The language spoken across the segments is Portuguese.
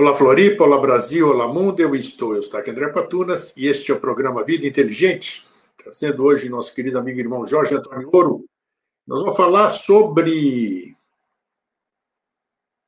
Olá Floripa, olá Brasil, olá mundo, eu estou, eu estou aqui André Patunas e este é o programa Vida Inteligente, trazendo hoje nosso querido amigo e irmão Jorge Antônio Ouro. Nós vamos falar sobre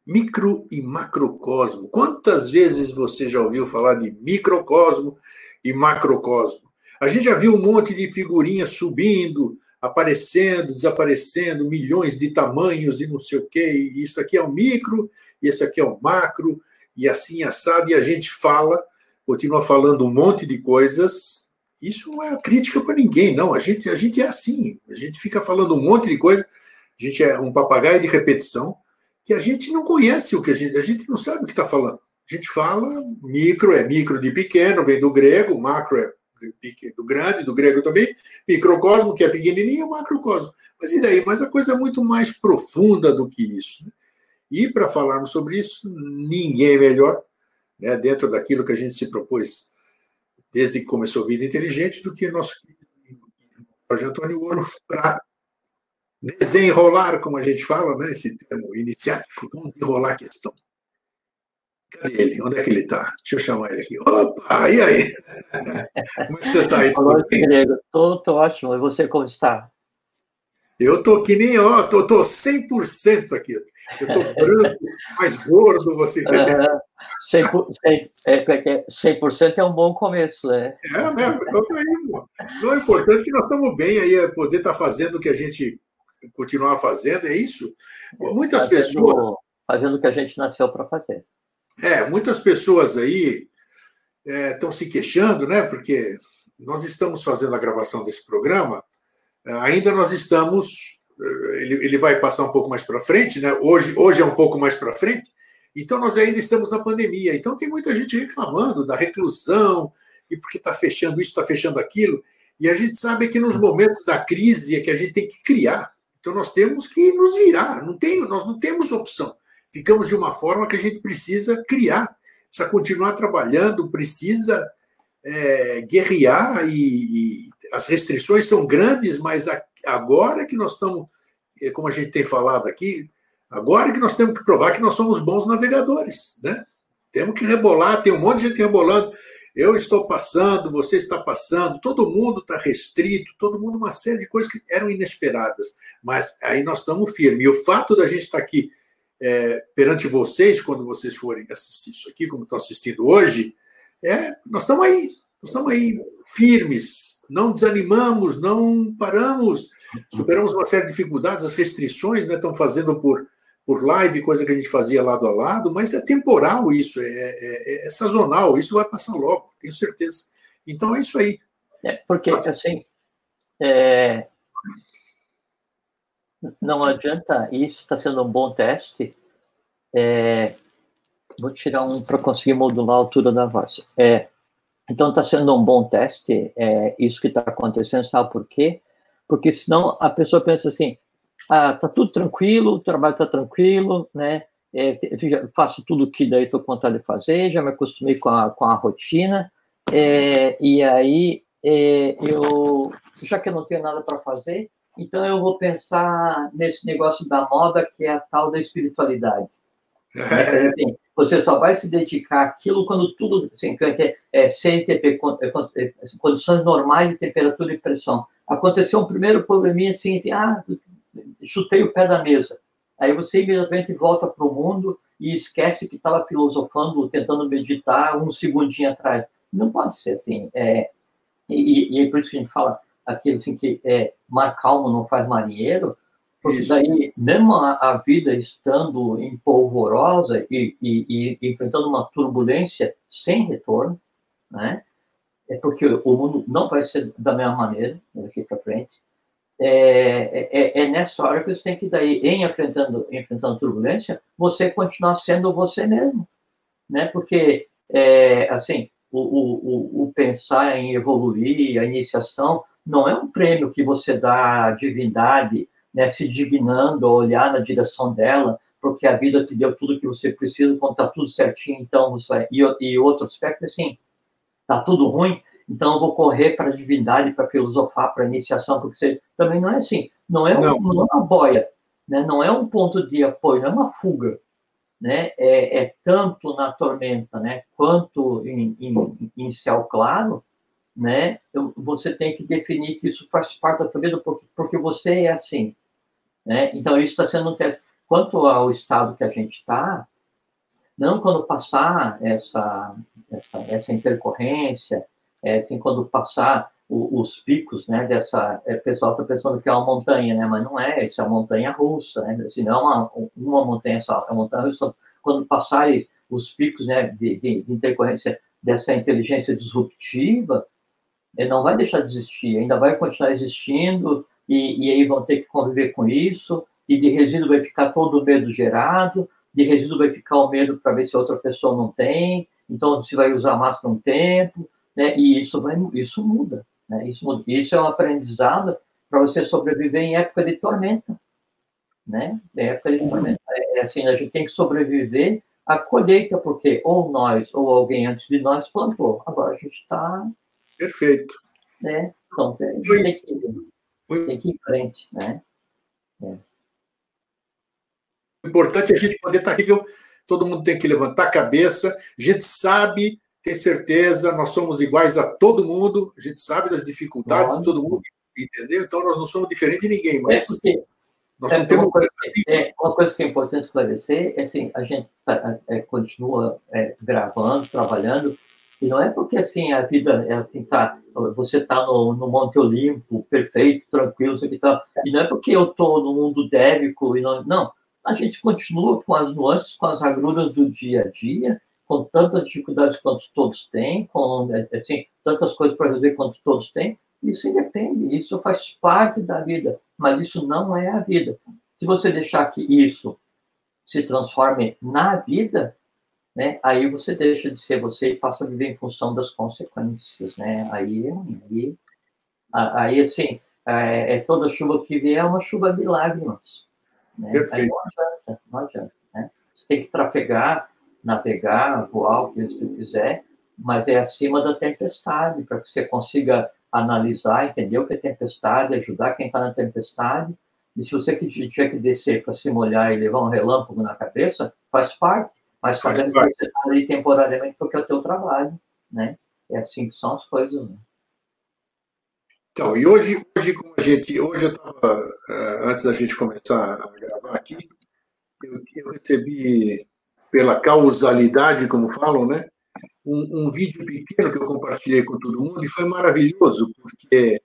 micro e macrocosmo. Quantas vezes você já ouviu falar de microcosmo e macrocosmo? A gente já viu um monte de figurinhas subindo, aparecendo, desaparecendo, milhões de tamanhos e não sei o quê. E isso aqui é o micro, e esse aqui é o macro, e assim assado, e a gente fala, continua falando um monte de coisas. Isso não é crítica para ninguém, não. A gente, a gente é assim, a gente fica falando um monte de coisa, a gente é um papagaio de repetição, que a gente não conhece o que a gente, a gente não sabe o que está falando. A gente fala micro, é micro de pequeno, vem do grego, macro é do grande, do grego também, microcosmo, que é pequenininho, macrocosmo. Mas e daí? Mas a coisa é muito mais profunda do que isso. Né? E para falarmos sobre isso, ninguém é melhor, né, dentro daquilo que a gente se propôs desde que começou a Vida Inteligente, do que nosso Jorge Antônio Ouro, para desenrolar, como a gente fala, né, esse termo iniciático, vamos desenrolar a questão. Cadê ele? Onde é que ele está? Deixa eu chamar ele aqui. Opa, e aí? Como é que você está aí? Olá, Grego. Estou ótimo. E você como está? Eu tô que nem, ó, tô, tô 100% aqui. Eu tô branco, mais gordo, você entendeu? Uh, 100%, 100, é, 100% é um bom começo, né? É mesmo, então tá aí, Não, é importante que nós estamos bem aí, é poder estar tá fazendo o que a gente continuar fazendo, é isso? Muitas fazendo, pessoas... Fazendo o que a gente nasceu para fazer. É, muitas pessoas aí estão é, se queixando, né? Porque nós estamos fazendo a gravação desse programa Ainda nós estamos, ele, ele vai passar um pouco mais para frente, né? Hoje, hoje é um pouco mais para frente, então nós ainda estamos na pandemia. Então tem muita gente reclamando da reclusão, e porque está fechando isso, está fechando aquilo. E a gente sabe que nos momentos da crise é que a gente tem que criar. Então nós temos que nos virar, não tem, nós não temos opção. Ficamos de uma forma que a gente precisa criar, precisa continuar trabalhando, precisa é, guerrear e, e, as restrições são grandes, mas agora que nós estamos, é, como a gente tem falado aqui, agora que nós temos que provar que nós somos bons navegadores, né? Temos que rebolar, tem um monte de gente rebolando. Eu estou passando, você está passando, todo mundo está restrito, todo mundo, uma série de coisas que eram inesperadas. Mas aí nós estamos firmes. E o fato da gente estar aqui é, perante vocês, quando vocês forem assistir isso aqui, como estão assistindo hoje, é, nós estamos aí, nós estamos aí firmes, não desanimamos, não paramos, superamos uma série de dificuldades, as restrições né, estão fazendo por, por live, coisa que a gente fazia lado a lado, mas é temporal isso, é, é, é sazonal, isso vai passar logo, tenho certeza. Então é isso aí. É, porque, assim, é, não adianta, isso está sendo um bom teste, é, Vou tirar um para conseguir modular a altura da voz. É, então, está sendo um bom teste, é, isso que está acontecendo, sabe por quê? Porque senão a pessoa pensa assim, ah, tá tudo tranquilo, o trabalho está tranquilo, né? É, faço tudo que daí estou vontade de fazer, já me acostumei com a, com a rotina, é, e aí é, eu, já que eu não tenho nada para fazer, então eu vou pensar nesse negócio da moda que é a tal da espiritualidade. É. Assim, você só vai se dedicar àquilo quando tudo assim, é, é, CNTP, é, é, condições normais de temperatura e pressão. Aconteceu um primeiro probleminha assim, assim ah, chutei o pé da mesa. Aí você imediatamente volta para o mundo e esquece que estava filosofando, tentando meditar um segundinho atrás. Não pode ser assim. É, e, e é por isso que a gente fala aquilo assim que é, mar calmo não faz marinheiro, porque daí, mesmo a, a, vida estando em polvorosa e, e, e, enfrentando uma turbulência sem retorno, né? É porque o mundo não vai ser da mesma maneira daqui para frente. É, é, é, nessa hora que você tem que daí, em enfrentando, enfrentando turbulência, você continuar sendo você mesmo, né? Porque é, assim, o, o, o pensar em evoluir, a iniciação, não é um prêmio que você dá à divindade né, se dignando a olhar na direção dela, porque a vida te deu tudo que você precisa, quando está tudo certinho, então você e, e outro aspecto assim, está tudo ruim, então eu vou correr para a divindade, para filosofar, para iniciação, porque você também não é assim, não é, não. Um, não é uma boia, né? não é um ponto de apoio, não é uma fuga, né, é, é tanto na tormenta, né, quanto em, em, em céu claro, né, você tem que definir que isso faz parte da tua vida porque, porque você é assim, né? Então isso está sendo um teste. Quanto ao estado que a gente está, não quando passar essa essa, essa intercorrência, é, assim, quando passar o, os picos, né, dessa, é, o pessoal está pensando que é uma montanha, né, mas não é, isso é uma montanha russa, né, assim, não é uma, uma montanha só, é uma montanha russa, quando passarem os picos, né, de, de, de intercorrência dessa inteligência disruptiva, ele não vai deixar de existir, ainda vai continuar existindo, e, e aí vão ter que conviver com isso, e de resíduo vai ficar todo o medo gerado, de resíduo vai ficar o medo para ver se outra pessoa não tem, então se vai usar máscara um tempo, né? E isso vai, isso muda, né? Isso muda. Isso é um aprendizado para você sobreviver em época de tormenta, né? Em época de tormenta. É, é assim, a gente tem que sobreviver à colheita, porque ou nós ou alguém antes de nós plantou. Agora a gente está Perfeito. Né? Então, tem, tem, que, ir em frente, né? É. O importante é a gente poder estar aqui, viu? Todo mundo tem que levantar a cabeça. A gente sabe, tem certeza, nós somos iguais a todo mundo. A gente sabe das dificuldades de todo mundo, entendeu? Então nós não somos diferentes de ninguém, é mas. É porque, nós não é temos uma coisa, é, uma coisa que é importante esclarecer é assim, a gente tá, é, continua é, gravando, trabalhando, e não é porque assim a vida é assim, tá, você está no, no Monte Olimpo, perfeito, tranquilo, isso aqui tá. E não é porque eu estou no mundo débico e não, não. A gente continua com as nuances, com as agruras do dia a dia, com tantas dificuldades quanto todos têm, com assim, tantas coisas para resolver quanto todos têm. Isso independe, isso faz parte da vida, mas isso não é a vida. Se você deixar que isso se transforme na vida, né? Aí você deixa de ser você e passa a viver em função das consequências, né? Aí, aí, aí assim, é, é toda chuva que vier é uma chuva de lágrimas. Né? Aí não adianta, não adianta. Né? Você tem que trafegar, navegar, voar, o que você quiser, mas é acima da tempestade, para que você consiga analisar, entender o que é tempestade, ajudar quem está na tempestade. E se você tiver que descer para se molhar e levar um relâmpago na cabeça, faz parte mas sabendo que você está ali temporariamente porque é o teu trabalho, né? É assim que são as coisas, né? Então, e hoje, hoje como a gente, hoje eu estava, eh, antes da gente começar a gravar aqui, eu, eu recebi, pela causalidade, como falam, né? Um, um, vídeo pequeno que eu compartilhei com todo mundo e foi maravilhoso, porque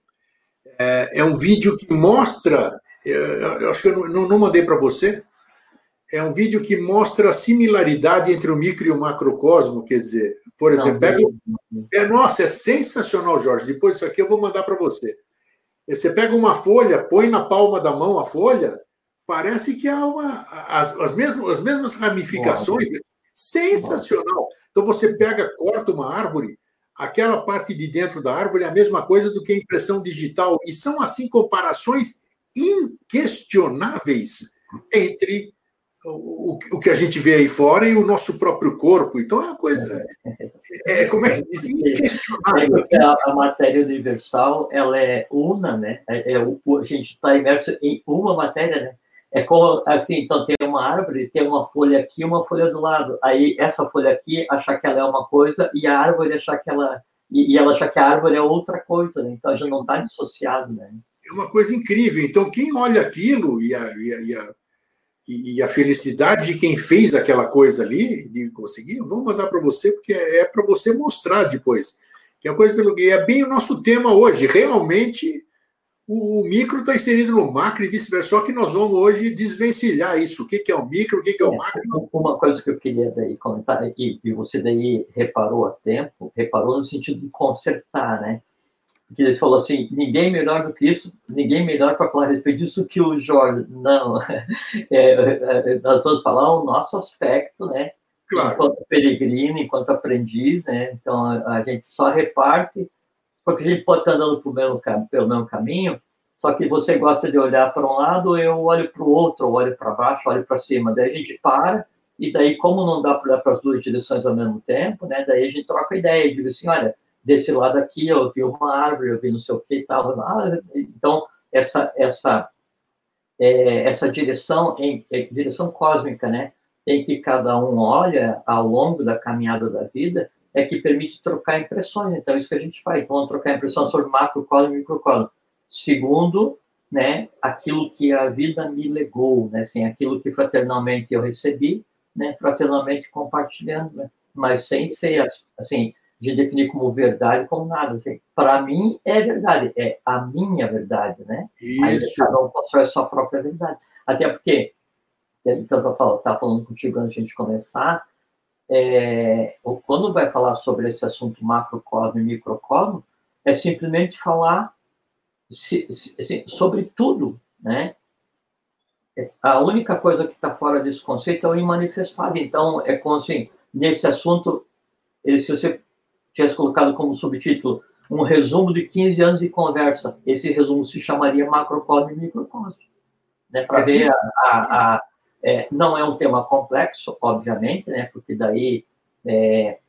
é, é um vídeo que mostra, eu, eu acho que eu não, não mandei para você, é um vídeo que mostra a similaridade entre o micro e o macrocosmo, quer dizer, por exemplo, pega, é, nossa, é sensacional, Jorge. Depois disso aqui eu vou mandar para você. Você pega uma folha, põe na palma da mão a folha, parece que há uma, as, as, mesmas, as mesmas ramificações. Nossa. Sensacional. Então você pega, corta uma árvore, aquela parte de dentro da árvore é a mesma coisa do que a impressão digital. E são, assim, comparações inquestionáveis entre o, o que a gente vê aí fora e o nosso próprio corpo. Então é uma coisa. É, como é que se diz? Inquestionável. É a, a, matéria universal ela é una, né? É, é a gente está imerso em uma matéria, né? É como assim, então tem uma árvore, tem uma folha aqui, uma folha do lado. Aí essa folha aqui achar que ela é uma coisa e a árvore achar que ela e, e ela achar que a árvore é outra coisa, né? Então já não está dissociado, né? É uma coisa incrível. Então quem olha aquilo e a, e a, e a e, a felicidade de quem fez aquela coisa ali, de conseguir, vamos mandar para você, porque é, é para você mostrar depois. Que é a coisa e é bem o nosso tema hoje. Realmente, o micro está inserido no macro e vice-versa. Só que nós vamos hoje desvencilhar isso. O que, que é o micro, o que, que é o é, macro. Uma coisa que eu queria daí comentar, e, e você daí reparou a tempo, reparou no sentido de consertar, né? Que ele falou assim, ninguém melhor do que isso, ninguém melhor para falar a respeito disso que o Jorge. Não, é, é, nós vamos falar o nosso aspecto, né? Claro. Enquanto peregrino, enquanto aprendiz, né? Então, a, a, gente só reparte, porque a gente pode estar andando pelo mesmo, pelo mesmo caminho, só que você gosta de olhar para um lado, eu olho para o outro, olho para baixo, olho para cima. Daí a gente para, e daí, como não dá para olhar para as duas direções ao mesmo tempo, né? Daí a gente troca ideia, digo assim, olha, desse lado aqui eu vi uma árvore, eu vi não sei o que e tal. Ah, então, essa, essa, é, essa direção, em, é, direção cósmica, né? em que cada um olha ao longo da caminhada da vida é que permite trocar impressões. Então, isso que a gente faz. Então, vamos trocar impressão sobre macrocosmo e microcosmo. Segundo, né, aquilo que a vida me legou, né, assim, aquilo que fraternalmente eu recebi, né, fraternalmente compartilhando, né, mas sem ser, assim, de definir como verdade, como nada. Assim, Para mim, é verdade, é a minha verdade, né? Isso. Aí cada um constrói a sua própria verdade. Até porque, então, eu estava falando contigo antes de a gente começar, é, quando vai falar sobre esse assunto macrocosmo e microcosmo, é simplesmente falar se, se, assim, sobre tudo, né? A única coisa que está fora desse conceito é o imanifestado. Então, é como assim, nesse assunto, se você tivesse colocado como subtítulo um resumo de 15 anos de conversa, esse resumo se chamaria macrocosmo e microcosmo. Né? Para ver a, a, a é, não é um tema complexo, obviamente, né? porque daí é,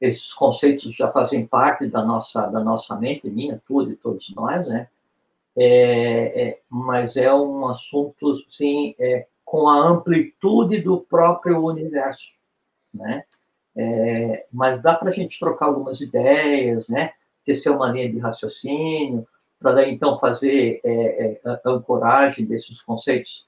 esses conceitos já fazem parte da nossa, da nossa mente, minha, tua, de todos nós, né? É, é, mas é um assunto, sim, é, com a amplitude do próprio universo, né? É, mas dá para a gente trocar algumas ideias, né? Tecer uma linha de raciocínio, para daí então fazer é, é, a ancoragem desses conceitos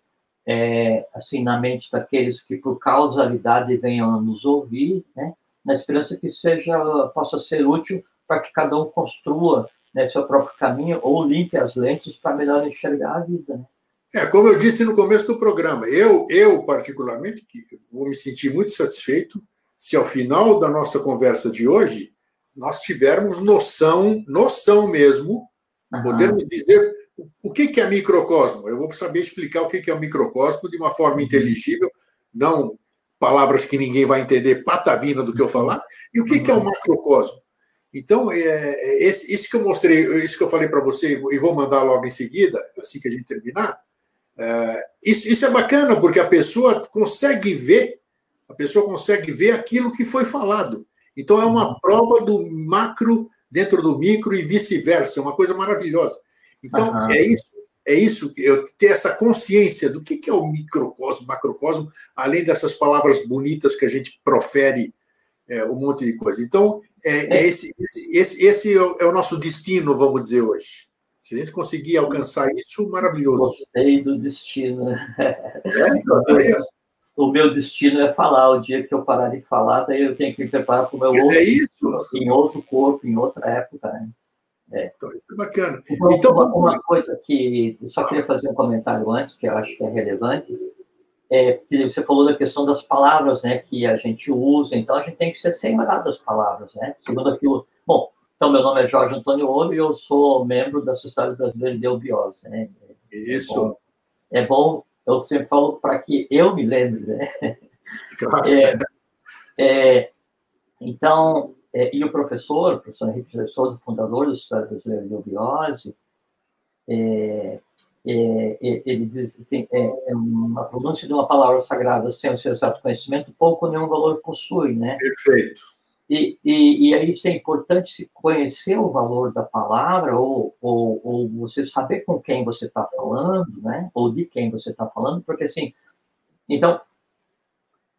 assim na mente daqueles que por causalidade venham a nos ouvir, né? na esperança que seja possa ser útil para que cada um construa né, seu próprio caminho ou limpe as lentes para melhor enxergar a vida. Né? É, como eu disse no começo do programa, eu, eu particularmente, vou me sentir muito satisfeito se ao final da nossa conversa de hoje nós tivermos noção, noção mesmo, uhum. podermos dizer o que é microcosmo. Eu vou saber explicar o que é o microcosmo de uma forma uhum. inteligível, não palavras que ninguém vai entender patavina do que eu falar, e o que, que é o macrocosmo. Então, é, é esse, isso que eu mostrei, isso que eu falei para você, e vou mandar logo em seguida, assim que a gente terminar, é, isso, isso é bacana, porque a pessoa consegue ver, a pessoa consegue ver aquilo que foi falado. Então, é uma prova do macro dentro do micro e vice-versa, uma coisa maravilhosa. Então, uhum. é isso é isso, eu ter essa consciência do que, que é o microcosmo, macrocosmo, além dessas palavras bonitas que a gente profere é, um monte de coisa. Então, é, é esse, esse, esse é, é o nosso destino, vamos dizer hoje. Se a gente conseguir alcançar isso, maravilhoso. Gostei do destino. É, então, o meu destino é falar. O dia que eu parar de falar, daí eu tenho que me preparar para o meu outro, é em outro corpo, em outra época. Né? É. Então, isso é bacana. Então, então uma, uma, coisa que eu só queria fazer um comentário antes, que eu acho que é relevante, é que você falou da questão das palavras, né, que a gente usa, então a gente tem que ser sembrado das palavras, né? Segundo aquilo. Bom, então meu nome é Jorge Antônio Ouro e eu sou membro da Sociedade Brasileira de Eubiose, né? Isso. É bom, é bom eu sempre falo para que eu me lembre, né? Claro. É, é, então, é, e o professor, o professor Henrique Jesus Souza, fundador do Estado Brasileiro de Obiose, é, é, é, ele diz assim, é, é, uma pronúncia de uma palavra sagrada sem o seu exato conhecimento, pouco ou nenhum valor possui, né? Perfeito. E, e, e aí isso é importante se conhecer o valor da palavra ou, ou, ou você saber com quem você está falando, né? Ou de quem você está falando, porque assim, então,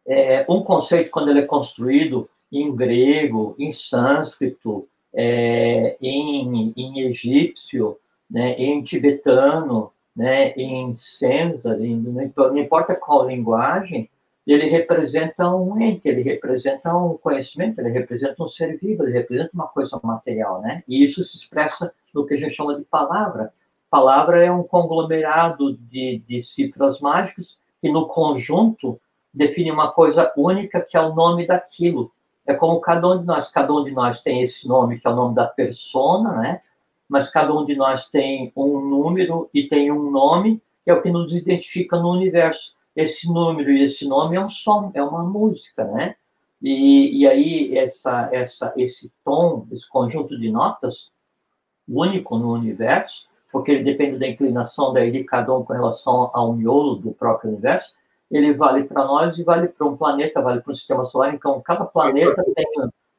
é, um conceito quando ele é construído em grego, em sânscrito, é, em, em egípcio, né, em tibetano, né, em senza, não importa qual linguagem, ele representa um ente, ele representa um conhecimento, ele representa um ser vivo, ele representa uma coisa material, né? E isso se expressa no que a gente chama de palavra. Palavra é um conglomerado de, de cifras mágicas que, no conjunto, define uma coisa única que é o nome daquilo. É como cada um de nós, cada um de nós tem esse nome, que é o nome da persona, né? Mas cada um de nós tem um número e tem um nome, que é o que nos identifica no universo. Esse número e esse nome é um som, é uma música, né? E, e aí essa, essa, esse tom, esse conjunto de notas, único no universo, porque ele depende da inclinação daí de cada um com relação ao miolo do próprio universo, ele vale para nós e vale para um planeta, vale para o sistema solar. Então, cada planeta tem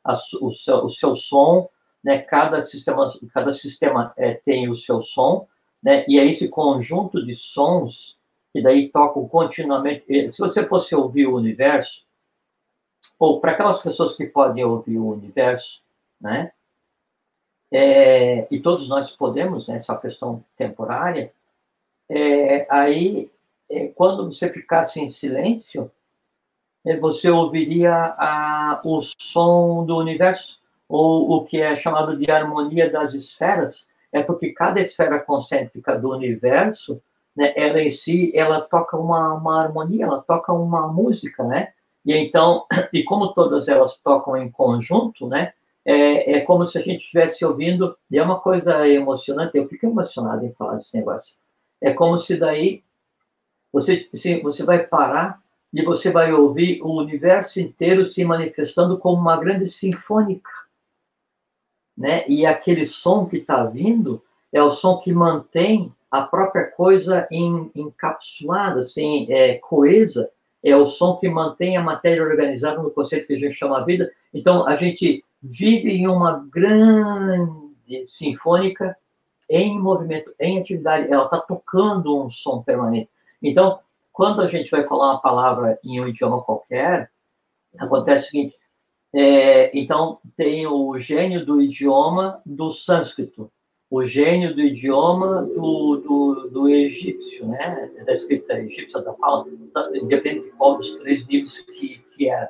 a, o, seu, o seu som, né? Cada sistema, cada sistema é, tem o seu som, né? E é esse conjunto de sons que daí tocam continuamente. Se você fosse ouvir o universo, ou para aquelas pessoas que podem ouvir o universo, né? É, e todos nós podemos, né, essa questão temporária, é, aí, é, quando você ficasse em silêncio, você ouviria a, o som do universo, ou o que é chamado de harmonia das esferas, é porque cada esfera concêntrica do universo, né, ela em si, ela toca uma, uma harmonia, ela toca uma música, né? E então, e como todas elas tocam em conjunto, né? É, é como se a gente estivesse ouvindo, e é uma coisa emocionante, eu fico emocionado em falar desse negócio. É como se daí você, assim, você vai parar e você vai ouvir o universo inteiro se manifestando como uma grande sinfônica. Né? E aquele som que está vindo é o som que mantém a própria coisa em, encapsulada, assim, é, coesa, é o som que mantém a matéria organizada no conceito que a gente chama vida. Então, a gente vive em uma grande sinfônica em movimento, em atividade, ela está tocando um som permanente. Então, quando a gente vai falar uma palavra em um idioma qualquer, acontece o seguinte: é, então, tem o gênio do idioma do sânscrito, o gênio do idioma do, do, do egípcio, né? da escrita egípcia, da fala, depende de qual dos três livros que, que é.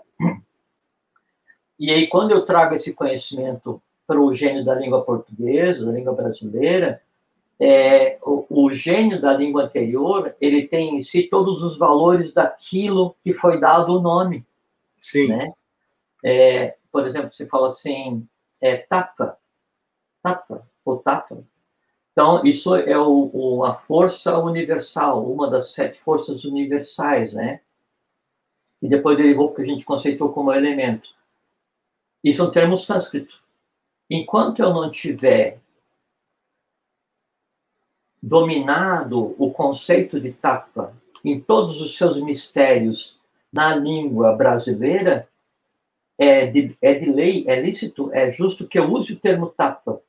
E aí, quando eu trago esse conhecimento para o gênio da língua portuguesa, da língua brasileira, é, o, o, gênio da língua anterior, ele tem em si todos os valores daquilo que foi dado o nome. Sim. Né? É, por exemplo, você fala assim, é, tata, tata, tata. Então, isso é o, o, força universal, uma das sete forças universais, né? E depois derivou porque a gente conceitou como elemento. Isso é um termo sânscrito. Enquanto eu não tiver dominado o conceito de tapa em todos os seus mistérios na língua brasileira, é de, é de lei, é lícito, é justo que eu use o termo tapa.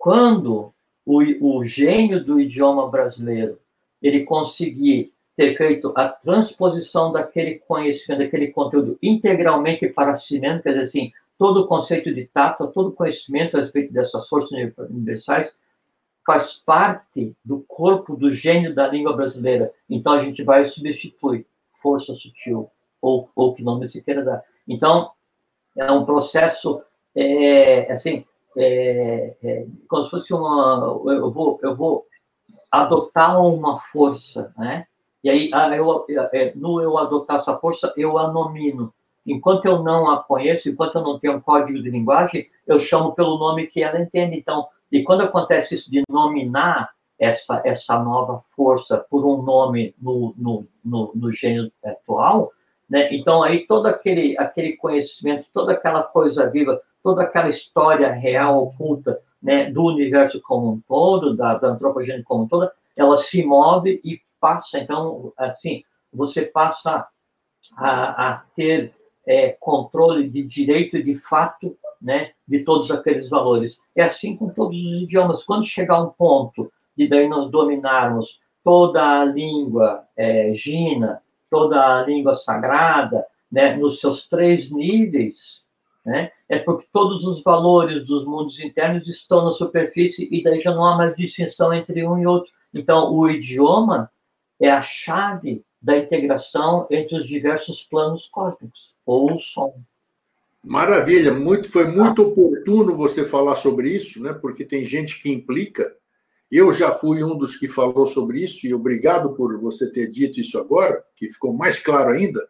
Quando o, o gênio do idioma brasileiro ele conseguir ter feito a transposição daquele conhecimento, daquele conteúdo integralmente para mesmo, quer dizer assim, todo o conceito de tato, todo o conhecimento a respeito dessas forças universais, faz parte do corpo do gênio da língua brasileira. Então a gente vai substituir força sutil ou ou que nome se queira dar. Então é um processo é, assim é, é, como se fosse uma eu vou eu vou adotar uma força, né? E aí ah, eu, é, no eu adotar essa força eu a nomino. Enquanto eu não a conheço, enquanto eu não tenho um código de linguagem, eu chamo pelo nome que ela entende. Então, e quando acontece isso de nominar essa, essa nova força por um nome no, no, no, no gênero atual, né? então aí todo aquele, aquele conhecimento, toda aquela coisa viva, toda aquela história real, oculta, né, do universo como um todo, da, da antropogênese como um todo, ela se move e passa, então, assim, você passa a, a ter é, controle de direito e de fato né, de todos aqueles valores. É assim com todos os idiomas. Quando chegar um ponto de daí nós dominarmos toda a língua é, gina, toda a língua sagrada, né, nos seus três níveis, né, é porque todos os valores dos mundos internos estão na superfície e daí já não há mais distinção entre um e outro. Então, o idioma é a chave da integração entre os diversos planos cósmicos, ou o som. Maravilha, muito, foi muito oportuno você falar sobre isso, né? Porque tem gente que implica. Eu já fui um dos que falou sobre isso e obrigado por você ter dito isso agora, que ficou mais claro ainda.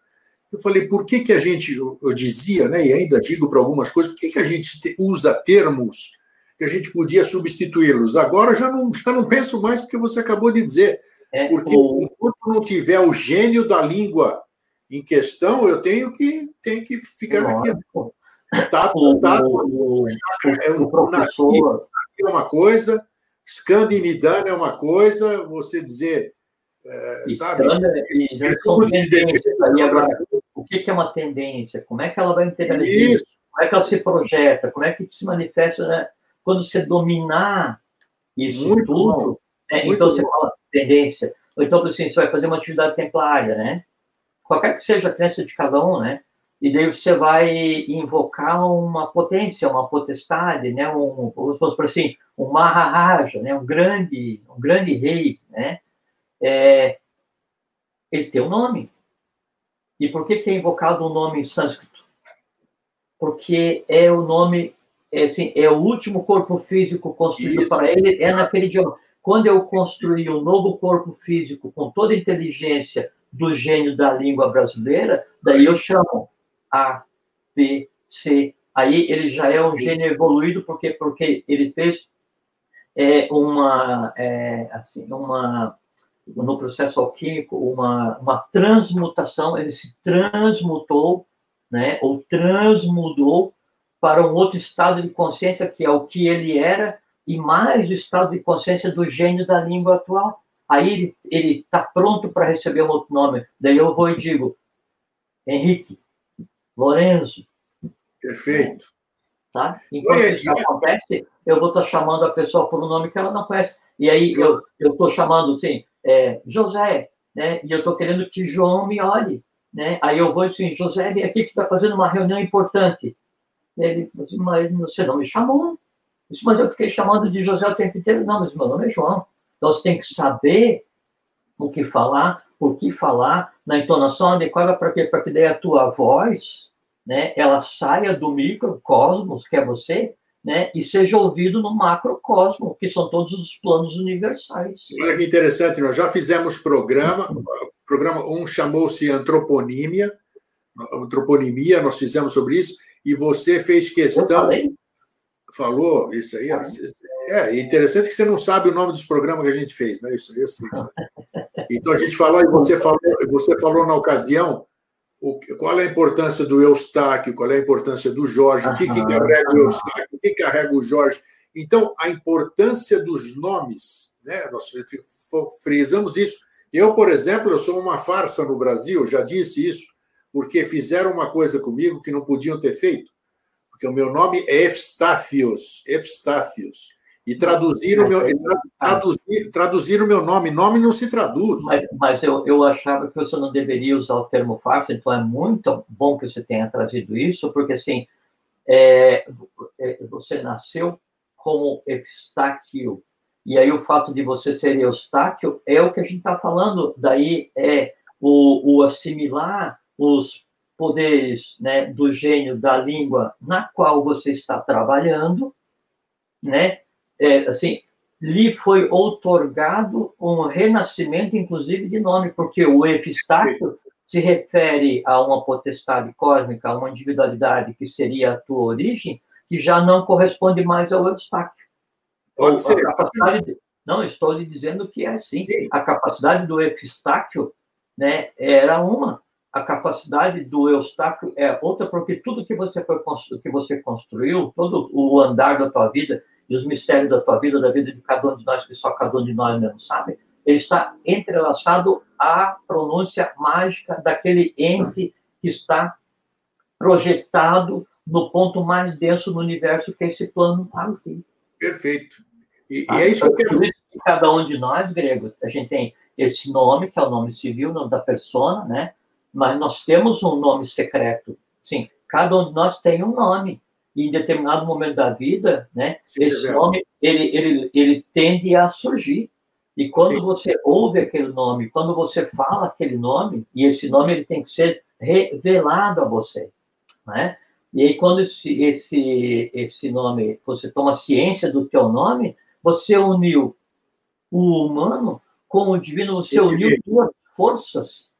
Eu falei, por que, que a gente, eu dizia, né, e ainda digo para algumas coisas, por que, que a gente usa termos que a gente podia substituí-los? Agora já não, já não penso mais porque você acabou de dizer. É, porque enquanto não tiver o gênio da língua em questão, eu tenho que, tenho que ficar naquilo. Tato, tato, é um professor é uma coisa, Scandinidana é uma coisa, você dizer, é, sabe? E é agora, o que é uma tendência? Como é que ela vai interagir? Isso. Como é que ela se projeta? Como é que se manifesta né? quando você dominar isso Muito tudo? Né? Então, bom. você fala tendência. Ou então, assim, você vai fazer uma atividade templária, né? Qualquer que seja a crença de cada um, né? E daí você vai invocar uma potência, uma potestade, né? Um, vamos por assim, um Maharaja, né? Um grande, um grande rei, né? É, ele tem um nome. E por que, que é invocado um nome em sânscrito? Porque é o nome, é, assim, é o último corpo físico construído Isso. para ele, é naquele idioma. Quando eu construir um novo corpo físico com toda a inteligência do gênio da língua brasileira, daí eu chamo A, B, C. Aí ele já é um gênio evoluído, porque, porque ele fez é, uma, é, assim, uma, no processo alquímico, uma, uma transmutação, ele se transmutou, né, ou transmudou para um outro estado de consciência, que é o que ele era, e mais o estado de consciência do gênio da língua atual. Aí ele está pronto para receber um outro nome. Daí eu vou e digo, Henrique, Lorenzo. Perfeito. Tá? Enquanto Oi, isso acontece, eu vou estar tá chamando a pessoa por um nome que ela não conhece. E aí eu estou chamando, assim, é, José, né? E eu estou querendo que João me olhe, né? Aí eu vou assim, José, vem aqui que está fazendo uma reunião importante. Ele, mas você não me chamou. Disse, mas eu fiquei chamando de José o tempo inteiro. Não, mas meu nome é João. Então você tem que saber o que falar, o que falar, na entonação adequada para que, para que daí a tua voz, né, ela saia do microcosmos, que é você, né, e seja ouvido no macrocosmo, que são todos os planos universais. Olha que interessante, nós já fizemos programa, programa um chamou-se Antroponímia, Antroponimia, nós fizemos sobre isso, e você fez questão falou isso aí. É interessante que você não sabe o nome dos programas que a gente fez, né? Isso aí eu sei. Então a gente falou, e você falou, você falou na ocasião o, qual é a importância do Eustáquio, qual é a importância do Jorge, o que, que carrega o Eustáquio, o que carrega o Jorge. Então, a importância dos nomes, né? nós frisamos isso. Eu, por exemplo, eu sou uma farsa no Brasil, já disse isso, porque fizeram uma coisa comigo que não podiam ter feito porque o meu nome é Efstáfios, Efstáfios. E traduziram, meu, traduzir, traduzir o meu nome. Nome não se traduz. Mas, mas, eu, eu achava que você não deveria usar o termo farsa, então é muito bom que você tenha trazido isso, porque assim, é, é você nasceu como Eustáquio, e aí o fato de você ser Eustáquio é o que a gente está falando, daí é o, o assimilar os poderes né, do gênio da língua na qual você está trabalhando, né? É, assim, lhe foi outorgado um renascimento, inclusive, de nome, porque o Epistáquio se refere a uma potestade cósmica, a uma individualidade que seria a tua origem, que já não corresponde mais ao Eustáquio. Pode ser. De, não, estou lhe dizendo que é assim. Sim. A capacidade do Epistáquio né, era uma, a capacidade do Eustáquio é outra, porque tudo que você, foi, que você construiu, todo o andar da tua vida e os mistérios da tua vida, da vida de cada um de nós, que só cada um de nós mesmo sabe, ele está entrelaçado à pronúncia mágica daquele ente que está projetado no ponto mais denso do universo, que é esse plano aqui. Perfeito. E, ah, e é isso que eu quero... Cada um de nós, grego, a gente tem esse nome, que é o nome civil, o nome da persona, né? mas nós temos um nome secreto. Sim, cada um de nós tem um nome. Em determinado momento da vida, né, Sim, esse é nome ele, ele, ele tende a surgir. E quando Sim. você ouve aquele nome, quando você fala aquele nome, e esse nome ele tem que ser revelado a você, né? E aí quando esse esse esse nome, você toma ciência do teu nome, você uniu o humano com o divino, você uniu duas forças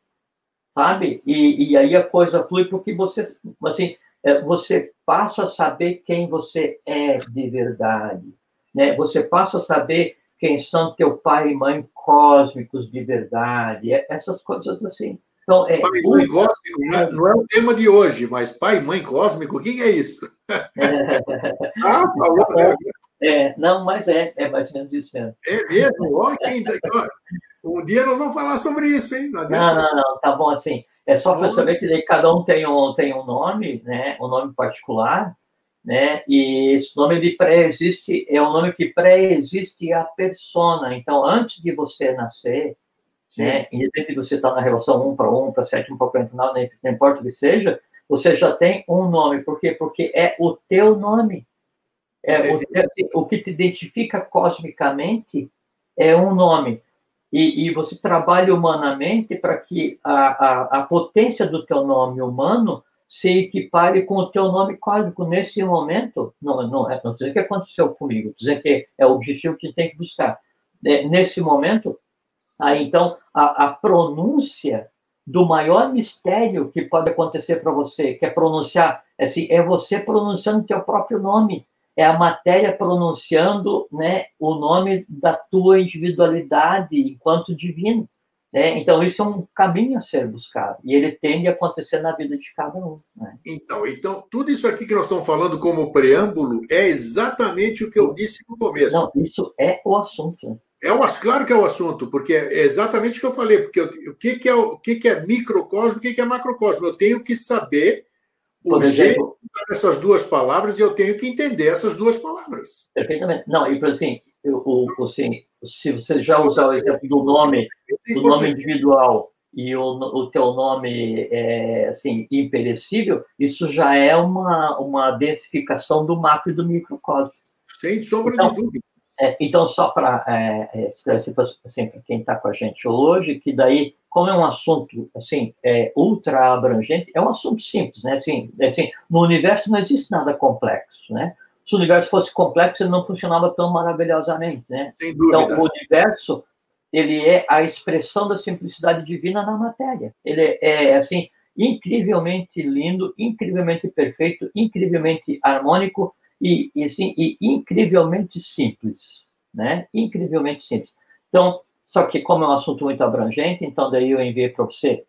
sabe? E, e aí a coisa flui porque você, assim, é, você passa a saber quem você é de verdade, né? Você passa a saber quem são teu pai e mãe cósmicos de verdade, é, essas coisas assim. Então, é, pai e mãe cósmico não é, não é, o tema de hoje, mas pai e mãe cósmico, o que é isso? ah, falou, né? É, não, mas é, é mais ou menos isso mesmo. É mesmo? Ó, quem, um dia nós vamos falar sobre isso, hein? Não, não, não, não, tá bom assim. É só para saber que cada um tem um, tem um nome, né? Um nome particular, né? E esse nome ele pré-existe, é um nome que pré-existe a persona. Então, antes de você nascer, né? Independente de você estar tá na relação 1 para 1, para 7, 1 para 49, não importa o que seja, você já tem um nome. Por quê? Porque é o teu nome. É o, o, que te identifica cosmicamente é um nome. E, e você trabalha humanamente para que a, a, a potência do teu nome humano se equipare com o teu nome cósmico nesse momento. Não, não, é, não dizer que aconteceu comigo, dizer que é o objetivo que tem que buscar. É, nesse momento, aí então a, a pronúncia do maior mistério que pode acontecer para você, que é pronunciar, é, assim, é você pronunciando teu próprio nome, é a matéria pronunciando né, o nome da tua individualidade enquanto divino. Né? Então, isso é um caminho a ser buscado, e ele tende a acontecer na vida de cada um. Né? Então, então, tudo isso aqui que nós estamos falando como preâmbulo é exatamente o que eu disse no começo. Não, isso é o assunto. É o, claro que é o assunto, porque é exatamente o que eu falei, porque o que, que, é, o que, que é microcosmo o que, que é macrocosmo. Eu tenho que saber o Por exemplo, dessas duas palavras e eu tenho que entender essas duas palavras. Perfeitamente. Não, e por assim, o, o, assim, se você já usar o exemplo do nome, do nome individual e o, o teu nome é assim imperecível, isso já é uma, uma densificação do macro e do microcosmo. Sem sombra então, de dúvida. É, então, só para é, é esclarecer assim, para quem está com a gente hoje, que daí, como é um assunto assim, é, ultra abrangente, é um assunto simples, né? Assim, é assim, no universo não existe nada complexo, né? Se o universo fosse complexo, ele não funcionava tão maravilhosamente, né? Sem dúvida. Então, o universo, ele é a expressão da simplicidade divina na matéria. Ele é, assim, incrivelmente lindo, incrivelmente perfeito, incrivelmente harmônico, e, e, assim, e incrivelmente simples, né? Incrivelmente simples. Então, só que como é um assunto muito abrangente, então daí eu enviei para você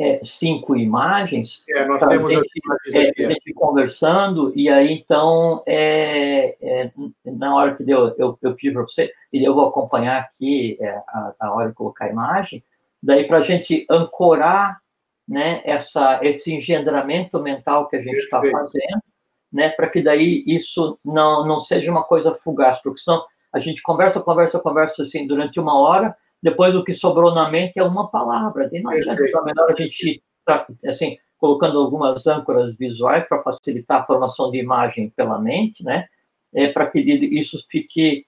é, cinco imagens. É, nós temos gente, as imagens é, a gente conversando, e aí então, é, é, na hora que deu, eu, eu pedi para você, e eu vou acompanhar aqui é, a, a hora de colocar a imagem, daí para a gente ancorar né, essa, esse engendramento mental que a gente está fazendo, né, para que daí isso não, não seja uma coisa fugaz, porque senão a gente conversa, conversa, conversa assim durante uma hora, depois o que sobrou na mente é uma palavra, e não adianta, é melhor a gente, tá, assim, colocando algumas âncoras visuais para facilitar a formação de imagem pela mente, né, é, para que isso fique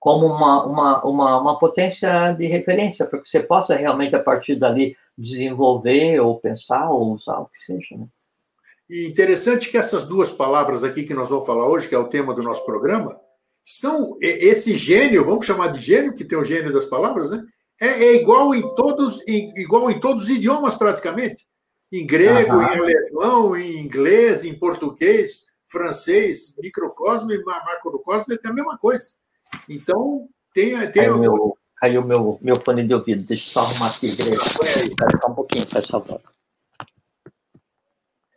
como uma, uma, uma, uma potência de referência, para que você possa realmente, a partir dali, desenvolver ou pensar ou usar o que seja, né? E interessante que essas duas palavras aqui que nós vamos falar hoje, que é o tema do nosso programa, são esse gênio, vamos chamar de gênio, que tem o gênio das palavras, né? É, é igual em todos, igual em todos os idiomas praticamente. Em grego, uhum. em alemão, em inglês, em português, francês, microcosmo e macrocosmo é a mesma coisa. Então, tem, tem caiu, meu, caiu meu, meu fone de ouvido. Deixa eu só arrumar aqui. Espera só um pouquinho, por favor.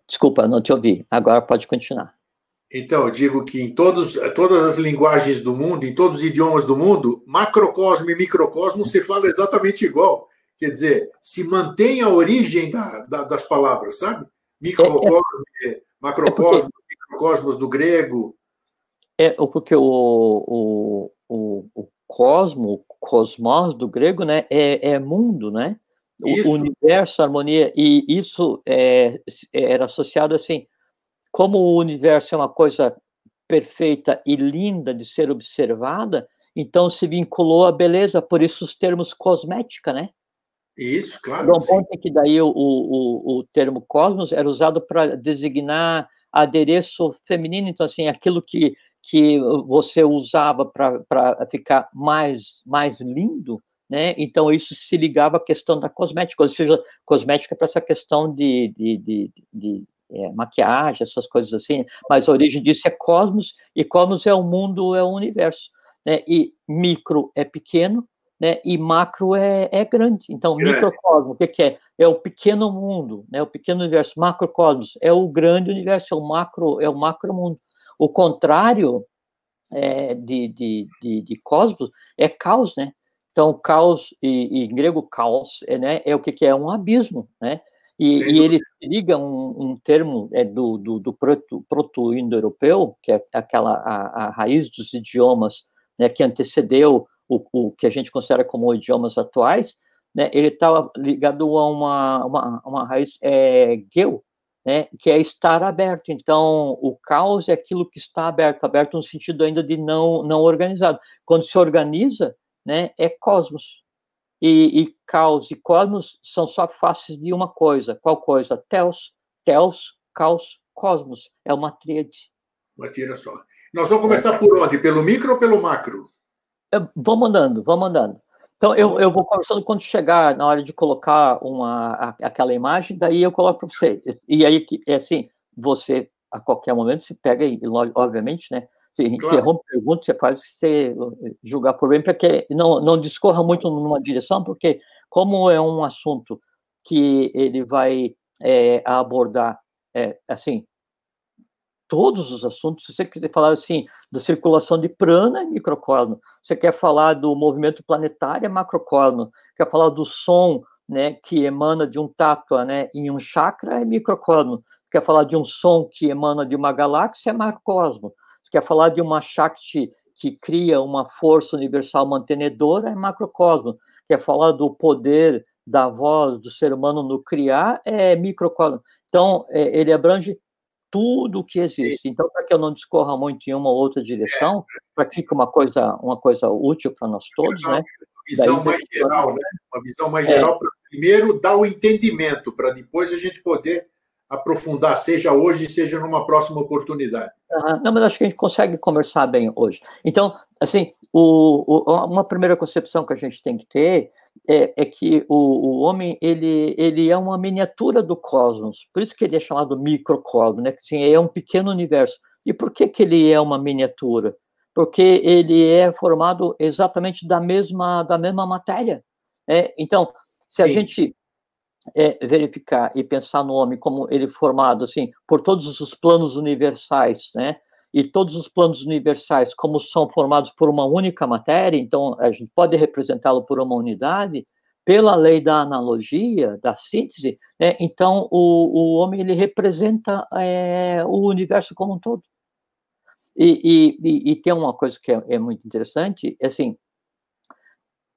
Desculpa, não te ouvi. Agora pode continuar. Então, eu digo que em todos, todas as linguagens do mundo, em todos os idiomas do mundo, macrocosmo e microcosmo se fala exatamente igual. Quer dizer, se mantém a origem da, da, das palavras, sabe? Microcosmo, é, é, macrocosmo, é porque, microcosmos do grego. É, porque o, o, o, o cosmo, cosmos do grego, né, é, é mundo, né? o universo, a harmonia, e isso é, era associado assim, como o universo é uma coisa perfeita e linda de ser observada, então se vinculou à beleza, por isso os termos cosmética, né? Isso, claro. Então, ponto é que daí o, o, o termo cosmos era usado para designar adereço feminino, então assim, aquilo que, que você usava para ficar mais, mais lindo, né? Então, isso se ligava à questão da cosmética, ou seja, cosmética para essa questão de, de, de, de é, maquiagem, essas coisas assim, mas a origem disso é cosmos, e cosmos é o mundo, é o universo, né? E micro é pequeno, né? E macro é, é grande. Então, microcosmo, o que, que, é? É o pequeno mundo, né? O pequeno universo. Macrocosmos é o grande universo, é o macro, é o macro mundo. O contrário é, de, de, de, de cosmos é caos, né? Então, caos, e, e em grego caos, é, né, é o que, que é um abismo, né? E, e ele liga um, um termo é, do, do, do proto-indo-europeu, que é aquela a, a, raiz dos idiomas né, que antecedeu o, o que a gente considera como idiomas atuais, né, ele está ligado a uma, uma, uma raiz é, geu, né, que é estar aberto. Então, o caos é aquilo que está aberto, aberto no sentido ainda de não, não organizado. Quando se organiza, né, é cosmos. E, e caos e cosmos são só faces de uma coisa. Qual coisa? Teos, teos, caos, cosmos. É uma tríade. Uma tira só. Nós vamos começar por onde? Pelo micro ou pelo macro? É, vamos andando, vamos andando. Então, eu, eu vou conversando quando chegar na hora de colocar uma, aquela imagem, daí eu coloco para você. E aí, é assim, você, a qualquer momento, se pega e, obviamente, né, claro. interrompe, pergunta, você faz você julgar por bem, para que não, não discorra muito numa direção, porque como é um assunto que ele vai é, abordar, é, assim, todos os assuntos. Se você quiser falar assim da circulação de prana, é microcosmo. Você quer falar do movimento planetário, é macrocosmo. Quer falar do som, né, que emana de um tátua, né, em um chakra, é microcosmo. Quer falar de um som que emana de uma galáxia, é macrocosmo. Você quer falar de uma Shakti que cria uma força universal mantenedora, é macrocosmo. Quer falar do poder da voz do ser humano no criar, é microcosmo. Então, é, ele abrange tudo o que existe. Então, para que eu não discorra muito em uma ou outra direção, para que fique uma coisa, uma coisa útil para nós todos, né? Visão Daí, mais geral, né? Uma visão mais é. geral para primeiro dar o entendimento, para depois a gente poder aprofundar, seja hoje, seja numa próxima oportunidade. Não, mas acho que a gente consegue conversar bem hoje. Então, assim, o, o, uma primeira concepção que a gente tem que ter é, é que o, o, homem ele, ele é uma miniatura do cosmos, por isso que ele é chamado microcosmos, né? Assim, é um pequeno universo. E por que, que ele é uma miniatura? Porque ele é formado exatamente da mesma, da mesma matéria. É, então, se Sim. a gente é, verificar e pensar no homem como ele formado assim por todos os planos universais, né? e todos os planos universais, como são formados por uma única matéria, então a gente pode representá-lo por uma unidade, pela lei da analogia, da síntese, né, então o, o homem ele representa é, o universo como um todo. E, e, e tem uma coisa que é, é muito interessante, é assim,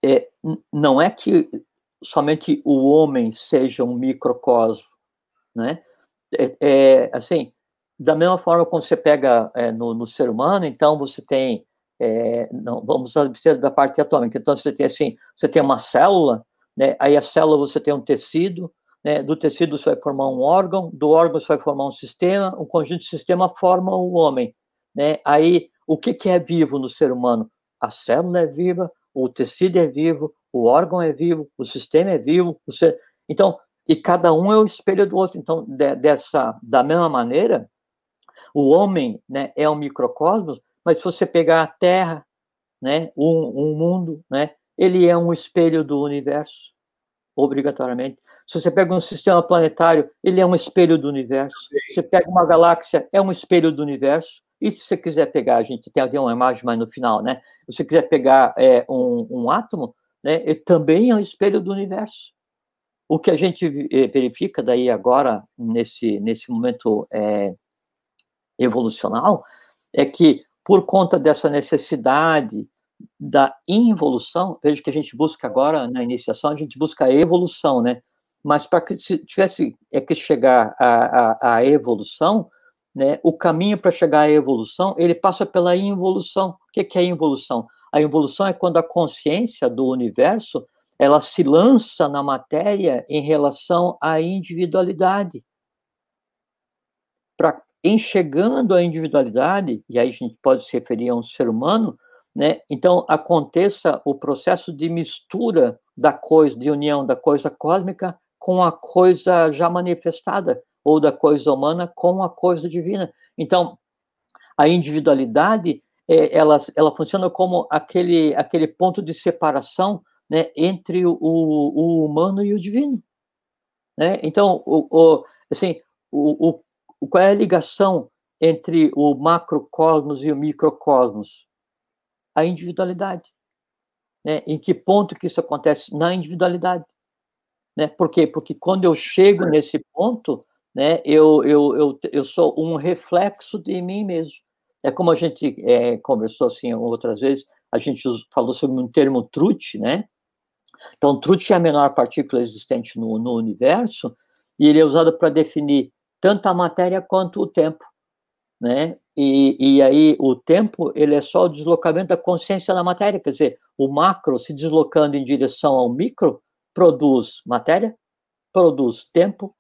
é, não é que somente o homem seja um microcosmo, né? É, é, assim, da mesma forma, quando você pega é, no, no, ser humano, então você tem, é, não, vamos observar da parte atômica, então você tem assim, você tem uma célula, né, aí a célula você tem um tecido, né, do tecido você vai formar um órgão, do órgão você vai formar um sistema, um conjunto de sistema forma o homem, né, aí o que, que é vivo no ser humano? A célula é viva, o tecido é vivo, o órgão é vivo, o sistema é vivo, você... então, e cada um é o espelho do outro, então, de, dessa, da mesma maneira, o homem né, é um microcosmos, mas se você pegar a Terra, né, um, um mundo, né, ele é um espelho do universo, obrigatoriamente. Se você pega um sistema planetário, ele é um espelho do universo. Se você pega uma galáxia, é um espelho do universo. E se você quiser pegar, a gente tem uma imagem mais no final, né? Se você quiser pegar é, um, um átomo, né, ele também é um espelho do universo. O que a gente eh, verifica daí agora, nesse, nesse momento é, evolucional, é que, por conta dessa necessidade da involução, veja que a gente busca agora, na iniciação, a gente busca a evolução, né? Mas para que se tivesse é que chegar à, à evolução, né, o caminho para chegar à evolução, ele passa pela involução. O que, que é a involução? A involução é quando a consciência do universo ela se lança na matéria em relação à individualidade. Para enxergando a individualidade, e aí a gente pode se referir a um ser humano, né? Então aconteça o processo de mistura da coisa, de união da coisa cósmica com a coisa já manifestada, ou da coisa humana com a coisa divina. Então, a individualidade, é, ela, ela funciona como aquele, aquele ponto de separação né, entre o, o humano e o divino. Né? Então, o, o assim, o, o, qual é a ligação entre o macrocosmos e o microcosmos? A individualidade. Né? Em que ponto que isso acontece? Na individualidade. Né? Por quê? Porque quando eu chego nesse ponto, né, eu, eu, eu, eu sou um reflexo de mim mesmo. É como a gente é, conversou assim outras vezes, a gente falou sobre um termo truth, né? Então, trute é a menor partícula existente no, no universo, e ele é usado para definir tanto a matéria quanto o tempo, né? E, e aí o tempo ele é só o deslocamento da consciência da matéria, quer dizer, o macro se deslocando em direção ao micro produz matéria, produz tempo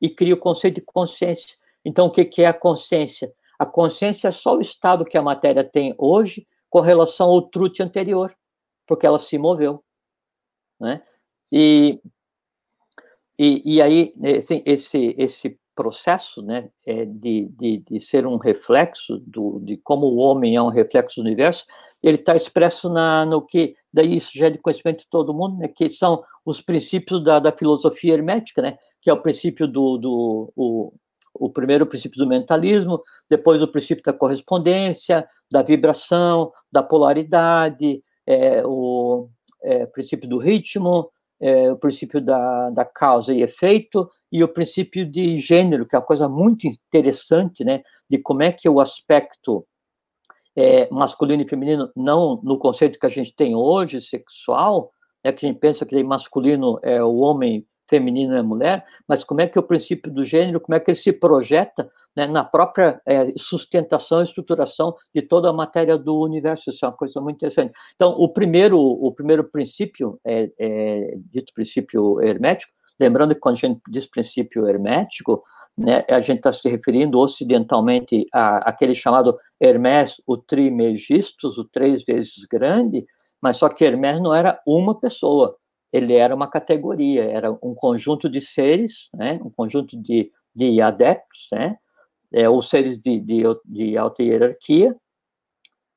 e cria o conceito de consciência. Então, o que, é a consciência? A consciência é só o estado que a matéria tem hoje com relação ao truque anterior, porque ela se moveu. Né? E, e, e aí, esse, esse, esse processo né, é de, de, de, ser um reflexo do, de como o homem é um reflexo do universo, ele está expresso na, no que, daí isso já é de conhecimento de todo mundo, né, que são os princípios da, da filosofia hermética, né, que é o princípio do, do o, o primeiro princípio do mentalismo, depois o princípio da correspondência, da vibração, da polaridade, é, o é, princípio do ritmo, é, o princípio da, da causa e efeito, e o princípio de gênero, que é uma coisa muito interessante, né, de como é que o aspecto é, masculino e feminino, não no conceito que a gente tem hoje, sexual, é que a gente pensa que masculino é o homem, feminino é a mulher, mas como é que o princípio do gênero, como é que ele se projeta né, na própria é, sustentação e estruturação de toda a matéria do universo, isso é uma coisa muito interessante. Então, o primeiro, o primeiro princípio, é, é dito princípio hermético, Lembrando que quando a gente diz princípio hermético, né, a gente está se referindo ocidentalmente a aquele chamado Hermès, o Trimegistus, o três vezes grande, mas só que Hermès não era uma pessoa, ele era uma categoria, era um conjunto de seres, né, um conjunto de, de adeptos, né, é, ou seres de, de, de alta hierarquia,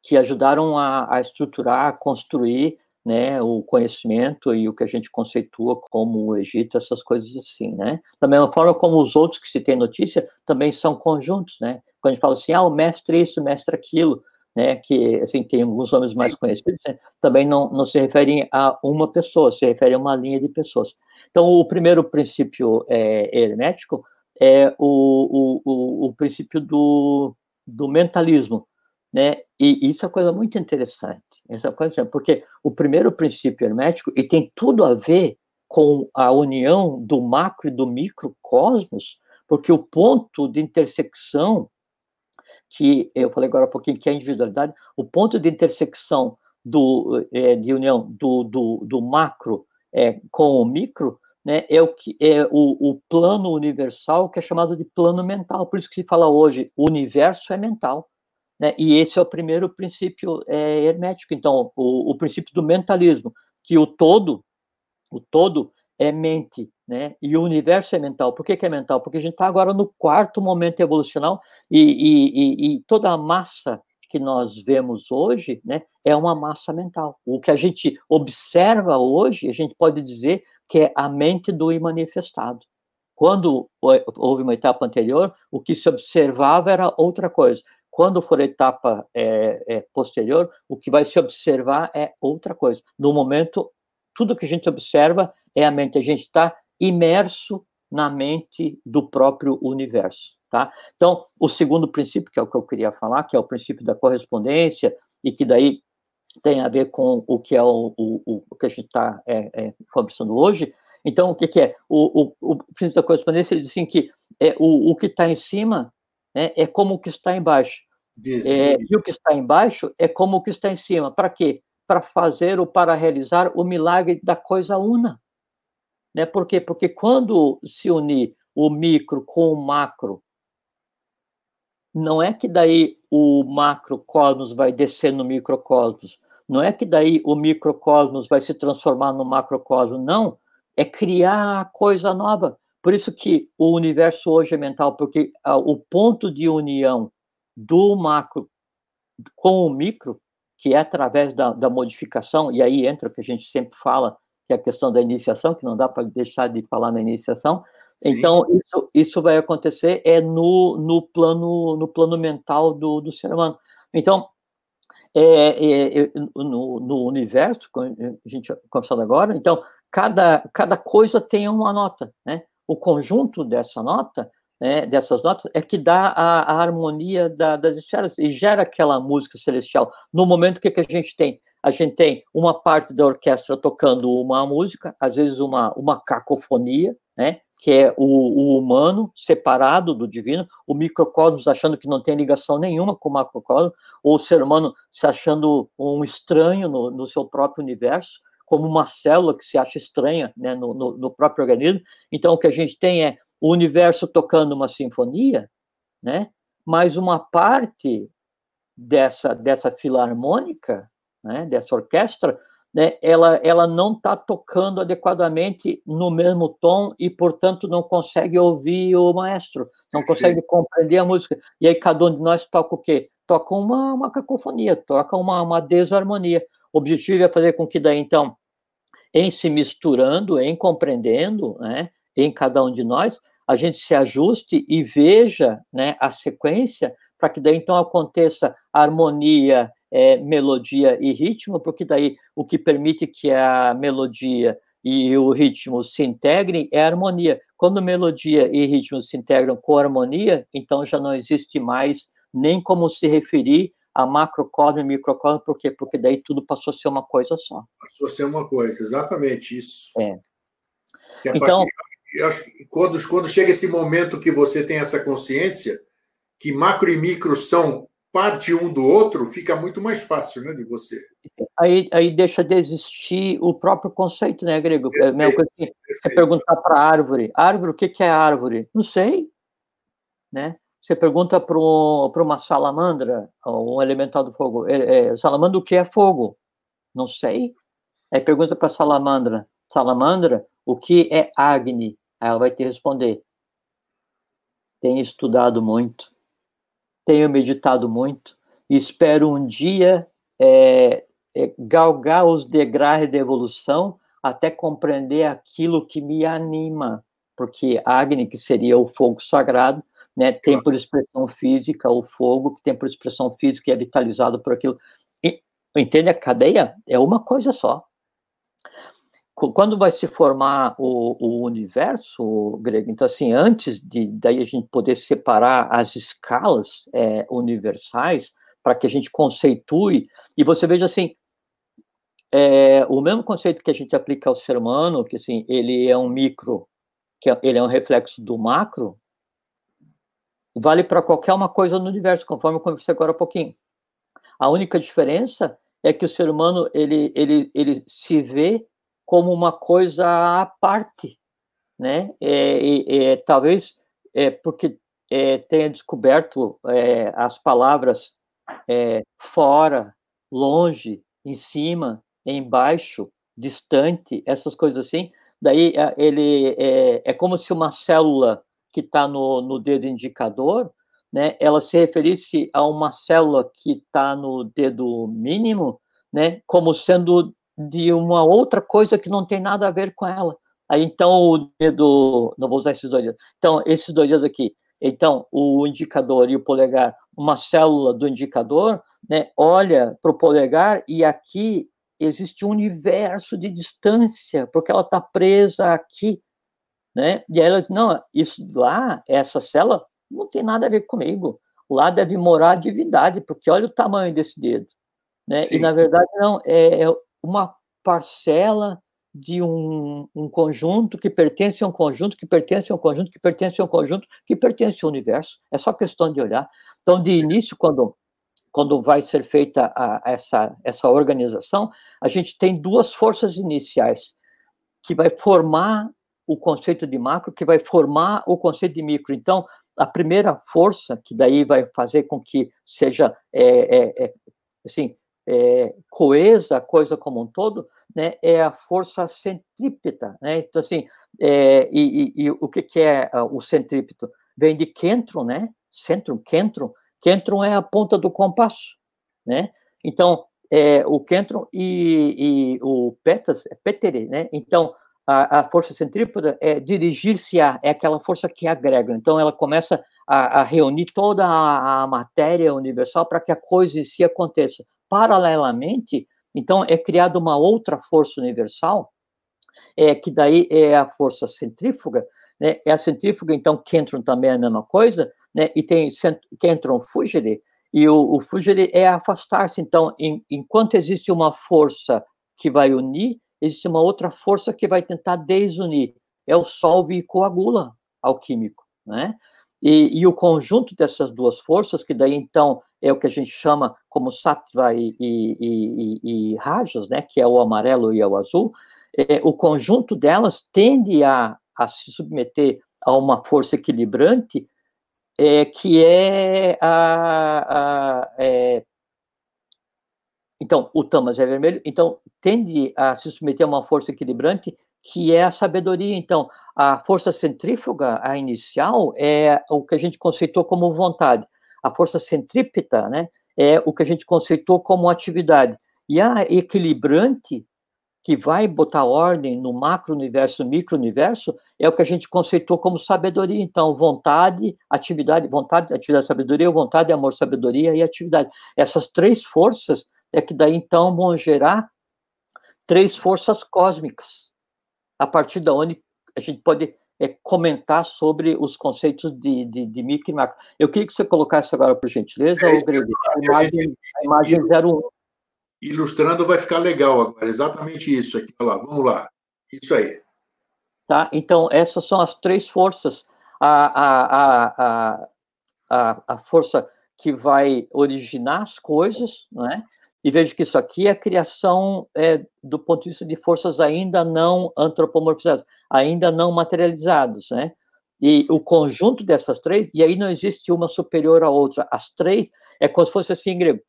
que ajudaram a, a estruturar, a construir né, o conhecimento e o que a gente conceitua como o Egito, essas coisas assim, né? Da mesma forma como os outros que se tem notícia também são conjuntos, né? Quando a gente fala assim, ah, o mestre isso, o mestre aquilo, né, que assim tem alguns nomes mais conhecidos, né, também não, não se referem a uma pessoa, se refere a uma linha de pessoas. Então, o primeiro princípio é, hermético é o, o, o, o princípio do, do mentalismo, né? E isso é uma coisa muito interessante. Essa coisa, porque o primeiro princípio hermético, e tem tudo a ver com a união do macro e do microcosmos, porque o ponto de intersecção, que eu falei agora um pouquinho, que é a individualidade, o ponto de intersecção do, é, de união do, do, do macro é, com o micro, né, é o que é o, o plano universal que é chamado de plano mental. Por isso que se fala hoje, o universo é mental. Né? E esse é o primeiro princípio é, hermético. Então, o, o, princípio do mentalismo, que o todo, o todo é mente, né? E o universo é mental. Por que, que é mental? Porque a gente está agora no quarto momento evolucional e, e, e, e, toda a massa que nós vemos hoje, né, é uma massa mental. O que a gente observa hoje, a gente pode dizer que é a mente do imanifestado. Quando houve uma etapa anterior, o que se observava era outra coisa. Quando for a etapa é, é, posterior, o que vai se observar é outra coisa. No momento, tudo que a gente observa é a mente. A gente está imerso na mente do próprio universo, tá? Então, o segundo princípio, que é o que eu queria falar, que é o princípio da correspondência, e que daí tem a ver com o que é o, o, o que a gente está é, é, conversando hoje. Então, o que, que é? O, o, o princípio da correspondência, ele diz assim que é, o, o que está em cima né, é como o que está embaixo. É, e o que está embaixo é como o que está em cima. Para quê? Para fazer ou para realizar o milagre da coisa una. Né? Por quê? Porque quando se unir o micro com o macro, não é que daí o macrocosmos vai descer no microcosmos, não é que daí o microcosmos vai se transformar no macrocosmos, não, é criar coisa nova. Por isso que o universo hoje é mental, porque ah, o ponto de união do macro com o micro, que é através da, da modificação, e aí entra o que a gente sempre fala, que é a questão da iniciação, que não dá para deixar de falar na iniciação. Sim. Então, isso, isso vai acontecer é no, no, plano, no plano mental do, do ser humano. Então, é, é, é no, no, universo, a gente conversando agora, então, cada, cada coisa tem uma nota, né? o conjunto dessa nota, né, dessas notas, é que dá a, a harmonia da, das esferas e gera aquela música celestial. No momento que, que a gente tem a gente tem uma parte da orquestra tocando uma música, às vezes uma, uma cacofonia, né? que é o, o, humano separado do divino, o microcosmos achando que não tem ligação nenhuma com o macrocosmos, ou o ser humano se achando um estranho no, no seu próprio universo, como uma célula que se acha estranha né, no, no, no, próprio organismo. Então, o que a gente tem é o universo tocando uma sinfonia, né, mas uma parte dessa, dessa filarmônica, né, dessa orquestra, né, ela, ela não está tocando adequadamente no mesmo tom e, portanto, não consegue ouvir o maestro, não consegue compreender a música. E aí cada um de nós toca o quê? Toca uma, uma cacofonia, toca uma, uma desarmonia. O objetivo é fazer com que daí, então, em se misturando, em compreendendo, né, em cada um de nós, a gente se ajuste e veja né, a sequência para que daí, então, aconteça harmonia é, melodia e ritmo, porque daí o que permite que a melodia e o ritmo se integrem é a harmonia. Quando melodia e ritmo se integram com harmonia, então já não existe mais nem como se referir a macrocosmo e microcosmo, por quê? Porque daí tudo passou a ser uma coisa só. Passou a ser uma coisa, exatamente isso. É. é então, eu acho que quando, quando chega esse momento que você tem essa consciência, que macro e micro são parte um do outro, fica muito mais fácil, né, de você. Aí, aí deixa de existir o próprio conceito, né, Grego? É mesma coisa que você perguntar para a árvore, árvore, o que, que é árvore? Não sei, né? Você pergunta para uma salamandra, um elemental do fogo, é, é, salamandra, o que é fogo? Não sei. Aí pergunta para a salamandra, salamandra, o que é Agni? Aí ela vai te responder, tem estudado muito tenho meditado muito espero um dia é, é, galgar os degraus da evolução até compreender aquilo que me anima, porque Agni, que seria o fogo sagrado, né, tem por expressão física o fogo, que tem por expressão física e é vitalizado por aquilo. E, entende a cadeia? É uma coisa só quando vai se formar o, o universo grego, então assim, antes de daí a gente poder separar as escalas é, universais para que a gente conceitue e você veja assim, é, o mesmo conceito que a gente aplica ao ser humano, que assim, ele é um micro, que é, ele é um reflexo do macro, vale para qualquer uma coisa no universo, conforme eu conversei agora há pouquinho. A única diferença é que o ser humano ele, ele, ele se vê como uma coisa à parte, né? É, é, talvez é, porque é, tenha descoberto é, as palavras é, fora, longe, em cima, embaixo, distante, essas coisas assim. Daí ele é, como se uma célula que está no, no dedo indicador, né? Ela se referisse a uma célula que está no dedo mínimo, né? Como sendo de uma outra coisa que não tem nada a ver com ela. Aí então o dedo, não vou usar esses dois dedos. Então esses dois dedos aqui. Então o indicador e o polegar, uma célula do indicador, né, olha para o polegar e aqui existe um universo de distância, porque ela está presa aqui, né? E aí ela diz, não, isso lá, essa célula não tem nada a ver comigo. Lá deve morar a divindade, porque olha o tamanho desse dedo. Né? E na verdade não, é, é uma parcela de um, um, conjunto que pertence a um conjunto, que pertence a um conjunto, que pertence a um conjunto, que pertence ao universo. É só questão de olhar. Então, de início, quando, quando vai ser feita a, essa, essa organização, a gente tem duas forças iniciais, que vai formar o conceito de macro, que vai formar o conceito de micro. Então, a primeira força, que daí vai fazer com que seja, é, é, é assim, é, coesa a coisa como um todo, né, é a força centrípeta, né? Então assim, é, e, e, e, o que, que é uh, o centrípeto? Vem de kentron, né? Centrum, kentron. Kentron é a ponta do compasso, né? Então é, o kentron e, e o petas é petere, né? Então a, a força centrípeta é dirigir-se a, é aquela força que agrega. Então ela começa a, a reunir toda a, a matéria universal para que a coisa em si aconteça paralelamente, então é criada uma outra força universal, é, que daí é a força centrífuga, né? É a centrífuga, então, Kentron também é a mesma coisa, né? E tem Kentron Fugere, E o, o fugir é afastar-se. Então, em, enquanto existe uma força que vai unir, existe uma outra força que vai tentar desunir. É o solve e coagula alquímico, né? E, e, o conjunto dessas duas forças, que daí então é o que a gente chama como sattva e, e, e, e rajas, né, que é o amarelo e o azul, é, o conjunto delas tende a, a se submeter a uma força equilibrante, é, que é a, a é, então, o tamas é vermelho, então tende a se submeter a uma força equilibrante que é a sabedoria. Então, a força centrífuga, a inicial, é o que a gente conceitou como vontade. A força centrípeta, né, é o que a gente conceitou como atividade. E a equilibrante, que vai botar ordem no macro-universo, micro-universo, é o que a gente conceitou como sabedoria. Então, vontade, atividade, vontade, atividade, sabedoria, vontade, amor, sabedoria e atividade. Essas três forças é que daí, então, vão gerar três forças cósmicas a partir da onde a gente pode é, comentar sobre os conceitos de, de, de micro e macro. Eu queria que você colocasse agora, por gentileza, é, Grego, a imagem, a imagem 01. Ilustrando vai ficar legal agora, exatamente isso aqui. Olha lá, vamos lá. Isso aí. Tá? Então, essas são as três forças. A, a, a, a, a força que vai originar as coisas, não é? E vejo que isso aqui é a criação é, do ponto de vista de forças ainda não antropomorfizadas, ainda não materializadas, né? E o conjunto dessas três, e aí não existe uma superior à outra, as três, é como se fosse assim, grego,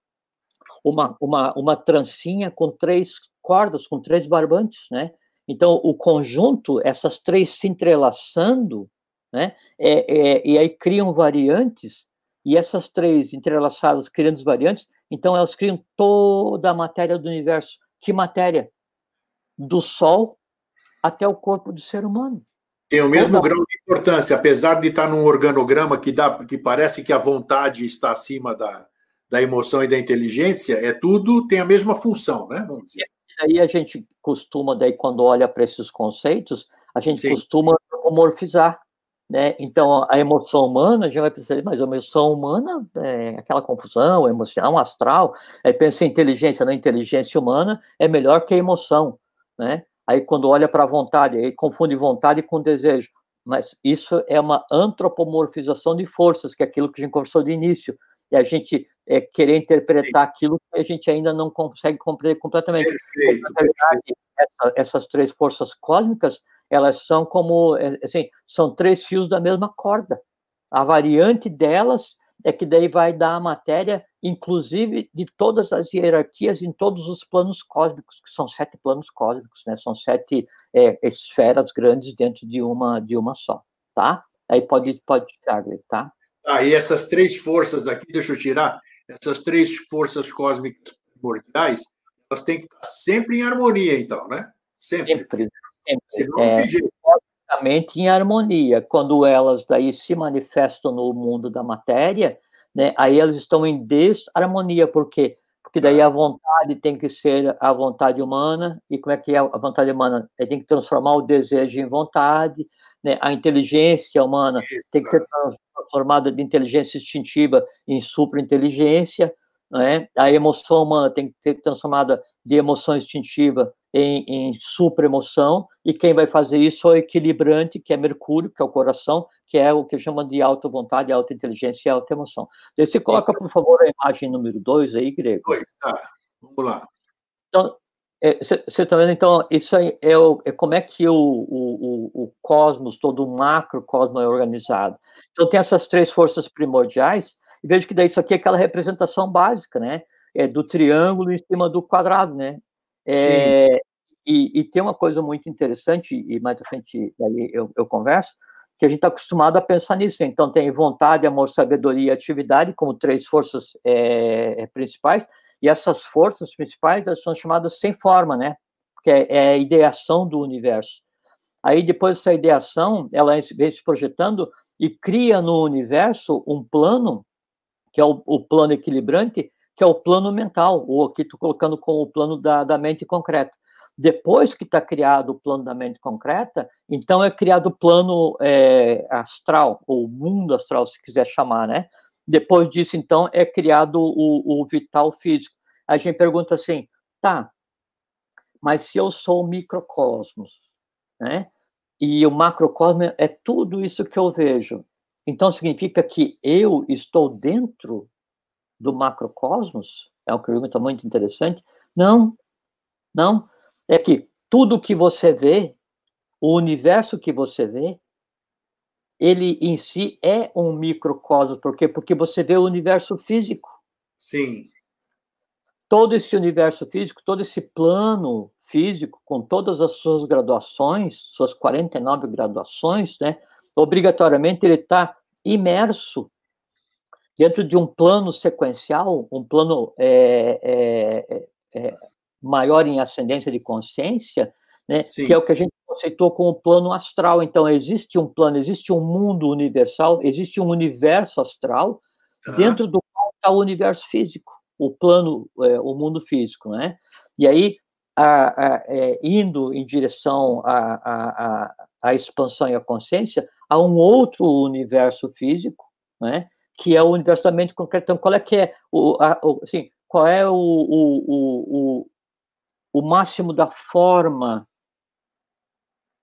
uma, uma, uma trancinha com três cordas, com três barbantes, né? Então, o conjunto, essas três se entrelaçando, né? É, é, e aí criam variantes, e essas três entrelaçadas criando variantes, então, elas criam toda a matéria do universo. Que matéria? Do Sol até o corpo do ser humano. Tem o mesmo toda... grau de importância, apesar de estar num organograma que, dá, que parece que a vontade está acima da, da emoção e da inteligência, é tudo, tem a mesma função, né? Vamos dizer. E aí a gente costuma, daí, quando olha para esses conceitos, a gente Sim. costuma homorfizar. Né? Então, a emoção humana, a gente vai pensar, mas a emoção humana é aquela confusão emocional, astral. Aí pensa em inteligência, na né? inteligência humana é melhor que a emoção, né? Aí quando olha para a vontade, aí confunde vontade com desejo. Mas isso é uma antropomorfização de forças, que é aquilo que a gente conversou de início. E a gente é, querer interpretar Sim. aquilo que a gente ainda não consegue compreender completamente. Perfeito, verdade, essa, essas três forças cósmicas elas são como, é, assim, são três fios da mesma corda. A variante delas é que daí vai dar a matéria, inclusive de todas as hierarquias em todos os planos cósmicos, que são sete planos cósmicos, né? São sete é, esferas grandes dentro de uma de uma só, tá? Aí pode pode tirar, tá? Ah, e essas três forças aqui, deixa eu tirar, essas três forças cósmicas primordiais, elas têm que estar sempre em harmonia, então, né? Sempre. sempre é, em harmonia. Quando elas daí se manifestam no mundo da matéria, né, aí elas estão em desarmonia, por quê? Porque daí a vontade tem que ser a vontade humana, e como é que é a vontade humana? Ele tem que transformar o desejo em vontade, né? a inteligência humana Isso. tem que ser transformada de inteligência instintiva em superinteligência, né? a emoção humana tem que ser transformada de emoção instintiva em, em supremoção, e quem vai fazer isso é o equilibrante, que é Mercúrio, que é o coração, que é o que chama de alta vontade, alta inteligência e alta emoção. Daí você coloca, por favor, a imagem número 2 aí, Grego. Dois, tá. Vamos lá. Então, você é, está vendo, então, isso aí é, o, é como é que o, o, o, cosmos, todo o macrocosmo é organizado. Então, tem essas três forças primordiais, e vejo que daí isso aqui é aquela representação básica, né? É do triângulo em cima do quadrado, né? É, e, e, tem uma coisa muito interessante, e mais à frente eu, eu converso, que a gente está acostumado a pensar nisso. Então, tem vontade, amor, sabedoria e atividade como três forças é, é, principais, e essas forças principais são chamadas sem forma, né? Que é, é, a ideação do universo. Aí, depois dessa ideação, ela vem se projetando e cria no universo um plano, que é o, o plano equilibrante, que é o plano mental, ou aqui estou colocando como o plano da, da mente concreta. Depois que está criado o plano da mente concreta, então é criado o plano é, astral, ou mundo astral, se quiser chamar, né? Depois disso, então, é criado o, o vital físico. A gente pergunta assim, tá, mas se eu sou o microcosmos, né? E o macrocosmo é tudo isso que eu vejo. Então significa que eu estou dentro do macrocosmos? É uma pergunta muito interessante. Não, não. É que tudo que você vê, o universo que você vê, ele em si é um microcosmos. Por quê? Porque você vê o universo físico. Sim. Todo esse universo físico, todo esse plano físico, com todas as suas graduações, suas 49 graduações, né? Obrigatoriamente ele está imerso dentro de um plano sequencial, um plano é, é, é, é maior em ascendência de consciência, né, que é o que a gente conceitou como plano astral. Então, existe um plano, existe um mundo universal, existe um universo astral, dentro do qual está o universo físico, o plano, é, o mundo físico. Né? E aí, a, a, é, indo em direção à, à, expansão e à consciência, há um outro universo físico, né? que é o universo da mente concreta. Então, qual é que é o, a, o assim, qual é o, o, o, o máximo da forma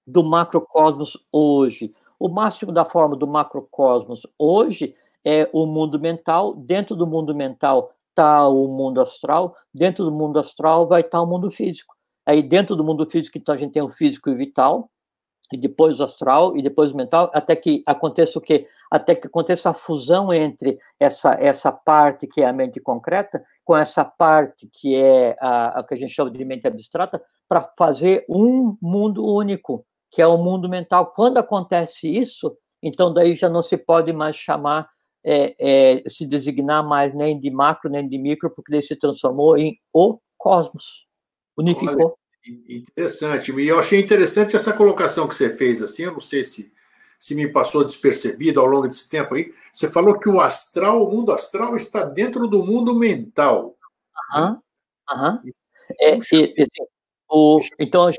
do macrocosmos hoje? O máximo da forma do macrocosmos hoje é o mundo mental. Dentro do mundo mental está o mundo astral. Dentro do mundo astral vai estar tá o mundo físico. Aí dentro do mundo físico, então a gente tem o físico e o vital, e depois o astral, e depois o mental, até que aconteça o quê? Até que aconteça a fusão entre essa, essa parte que é a mente concreta com essa parte que é a, a que a gente chama de mente abstrata, para fazer um mundo único, que é o mundo mental. Quando acontece isso, então daí já não se pode mais chamar, é, é, se designar mais nem de macro nem de micro, porque daí se transformou em o cosmos, unificou. Olha. Interessante. E eu achei interessante essa colocação que você fez, assim, eu não sei se, se me passou despercebido ao longo desse tempo aí. Você falou que o astral, o mundo astral, está dentro do mundo mental. Aham, aham. É, o, então,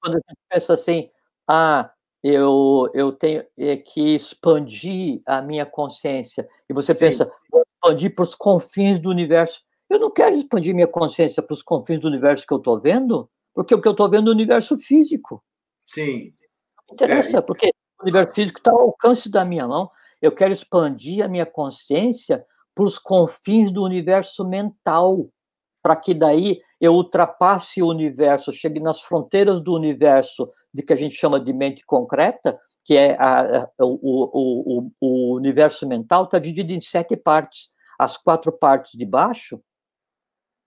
quando a gente pensa assim, ah, eu, eu tenho é, que expandir a minha consciência, e você Sim. pensa, vou expandir para os confins do universo. Eu não quero expandir minha consciência para os confins do universo que eu estou vendo, porque o que eu estou vendo é o universo físico. Sim. Não interessa, é. porque universo físico está ao alcance da minha mão. Eu quero expandir a minha consciência para os confins do universo mental, para que daí eu ultrapasse o universo, chegue nas fronteiras do universo de que a gente chama de mente concreta, que é a, a, o, o, o, o universo mental, está dividido em sete partes. As quatro partes de baixo,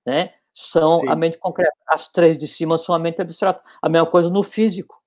né, são Sim. a mente concreta. As três de cima são a mente abstrata. A mesma coisa no físico.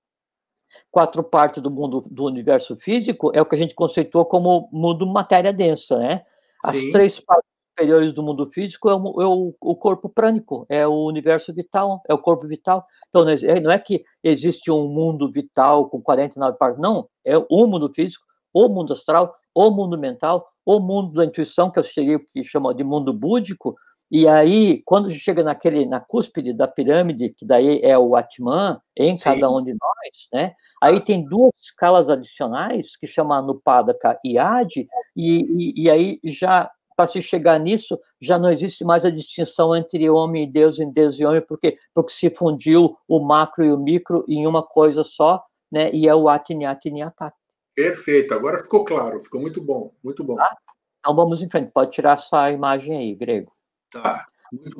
Quatro partes do mundo do universo físico é o que a gente conceitou como mundo matéria densa, né? As Sim. três partes superiores do mundo físico é o, é o, corpo prânico, é o universo vital, é o corpo vital. Então, não é que existe um mundo vital com 49 partes, não. É o mundo físico, o mundo astral, o mundo mental, o mundo da intuição, que eu cheguei que chama de mundo búdico, e aí, quando chega naquele, na cúspide da pirâmide, que daí é o Atman, em Sim. cada um de nós, né? Aí tem duas escalas adicionais, que chama Nupadaka e Adi, e, e, e aí já, para se chegar nisso, já não existe mais a distinção entre homem e Deus, em Deus e homem, porque, porque se fundiu o macro e o micro em uma coisa só, né? E é o Atiniati Niatati. Perfeito, agora ficou claro, ficou muito bom, muito bom. Tá? Então vamos em frente, pode tirar essa imagem aí, grego. Tá.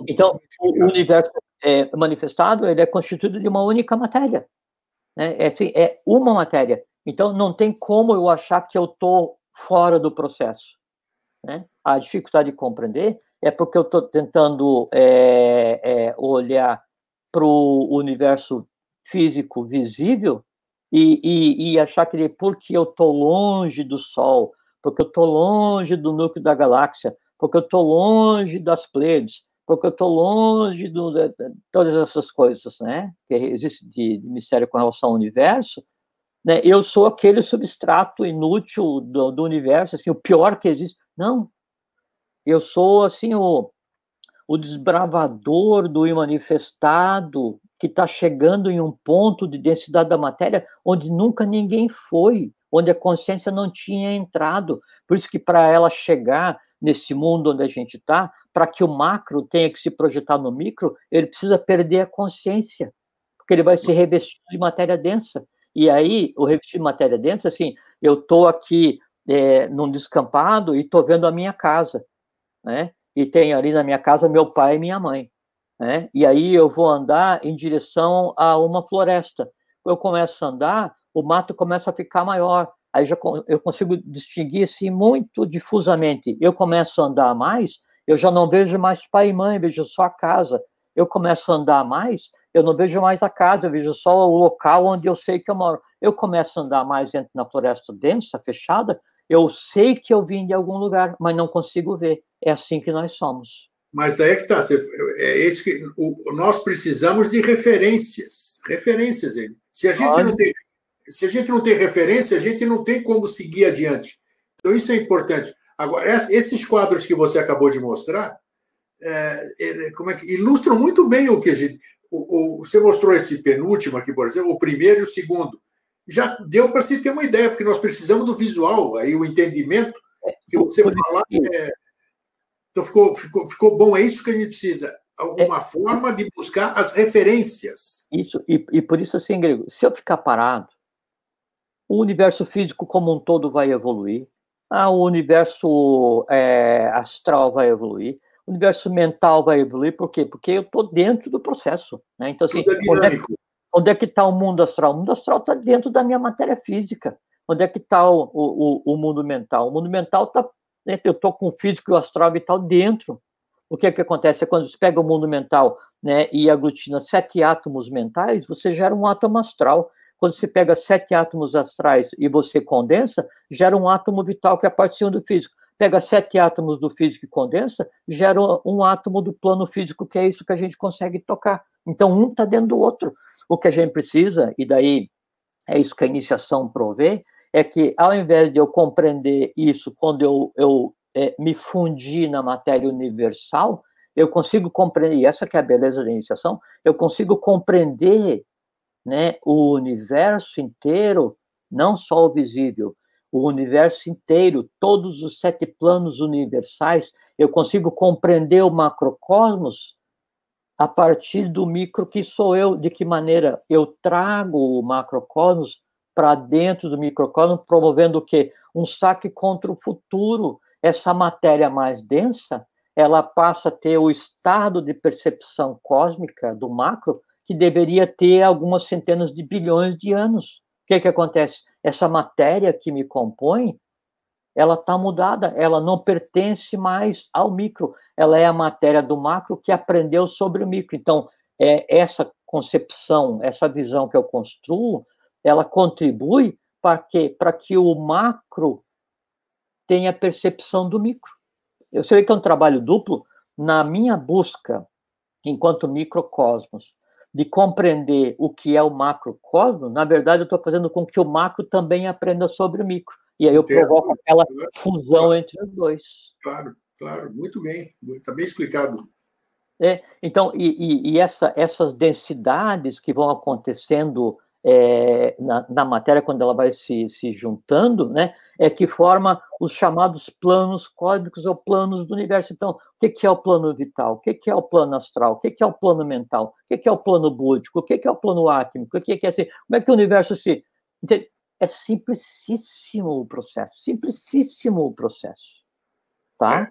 Então, o universo é manifestado ele é constituído de uma única matéria. Né? É, assim, é uma matéria. Então, não tem como eu achar que eu estou fora do processo. Né? A dificuldade de compreender é porque eu estou tentando é, é, olhar para o universo físico visível e, e, e, achar que porque eu estou longe do Sol, porque eu estou longe do núcleo da galáxia, porque eu estou longe das Pleiades, porque eu estou longe do, de, de, todas essas coisas, né, que existe de, de, mistério com relação ao universo, né, eu sou aquele substrato inútil do, do universo, assim, o pior que existe. Não, eu sou, assim, o, o desbravador do imanifestado que está chegando em um ponto de densidade da matéria onde nunca ninguém foi, onde a consciência não tinha entrado. Por isso que para ela chegar nesse mundo onde a gente está, para que o macro tenha que se projetar no micro, ele precisa perder a consciência, porque ele vai se revestir de matéria densa. E aí, o revestir de matéria densa, assim, eu estou aqui é, num descampado e estou vendo a minha casa, né? E tem ali na minha casa meu pai e minha mãe, né? E aí eu vou andar em direção a uma floresta. Eu começo a andar, o mato começa a ficar maior. Aí já eu consigo distinguir assim muito difusamente. Eu começo a andar mais, eu já não vejo mais pai e mãe, vejo só a casa. Eu começo a andar mais, eu não vejo mais a casa, eu vejo só o local onde eu sei que eu moro. Eu começo a andar mais dentro na floresta densa, fechada, eu sei que eu vim de algum lugar, mas não consigo ver. É assim que nós somos. Mas aí é que está. É isso que o, nós precisamos de referências. Referências, ele. Se a gente não tem, se a gente não tem referência, a gente não tem como seguir adiante. Então isso é importante. Agora, esses quadros que você acabou de mostrar, é, como é que ilustram muito bem o que a gente. O, o, você mostrou esse penúltimo aqui, por exemplo, o primeiro e o segundo já deu para se ter uma ideia, porque nós precisamos do visual, aí o entendimento que você falar. É... Então ficou, ficou, ficou bom, é isso que a gente precisa. Alguma é, forma de buscar as referências. Isso, e, e por isso, assim, Grego, se eu ficar parado, o universo físico como um todo vai evoluir, ah, o universo é, astral vai evoluir, o universo mental vai evoluir, por quê? Porque eu estou dentro do processo. Né? Então, assim, Tudo é dinâmico. Onde é que está o mundo astral? O mundo astral está dentro da minha matéria física. Onde é que está o, o, o, mundo mental? O mundo mental está. Né, eu estou com o físico e o astral vital dentro. O que é que acontece? É quando você pega o mundo mental né, e aglutina sete átomos mentais, você gera um átomo astral. Quando você pega sete átomos astrais e você condensa, gera um átomo vital que é a partir do físico. Pega sete átomos do físico e condensa, gera um átomo do plano físico, que é isso que a gente consegue tocar. Então, um está dentro do outro. O que a gente precisa, e daí é isso que a iniciação provê, é que ao invés de eu compreender isso quando eu, eu é, me fundi na matéria universal, eu consigo compreender, e essa que é a beleza da iniciação, eu consigo compreender né, o universo inteiro, não só o visível, o universo inteiro, todos os sete planos universais, eu consigo compreender o macrocosmos a partir do micro que sou eu, de que maneira eu trago o macrocosmos para dentro do microcosmos, promovendo o quê? Um saque contra o futuro. Essa matéria mais densa, ela passa a ter o estado de percepção cósmica do macro que deveria ter algumas centenas de bilhões de anos. O que que acontece? Essa matéria que me compõe, ela está mudada, ela não pertence mais ao micro, ela é a matéria do macro que aprendeu sobre o micro. Então, é essa concepção, essa visão que eu construo, ela contribui para que, para que o macro tenha percepção do micro. Eu sei que é um trabalho duplo na minha busca, enquanto microcosmos, de compreender o que é o macrocosmo, na verdade, eu estou fazendo com que o macro também aprenda sobre o micro. E aí eu provoco aquela fusão entre os dois. Claro, claro, muito bem, está bem explicado. É, então, e, e, e essa, essas densidades que vão acontecendo é, na, na, matéria, quando ela vai se, se juntando, né, é que forma os chamados planos cósmicos ou planos do universo. Então, o que, que é o plano vital? O que, que é o plano astral? O que, que é o plano mental? O que, que é o plano búdico? O que, que é o plano áquimico? O que, que é assim? Como é que o universo se. É simplicíssimo o processo, simplicíssimo o processo, tá?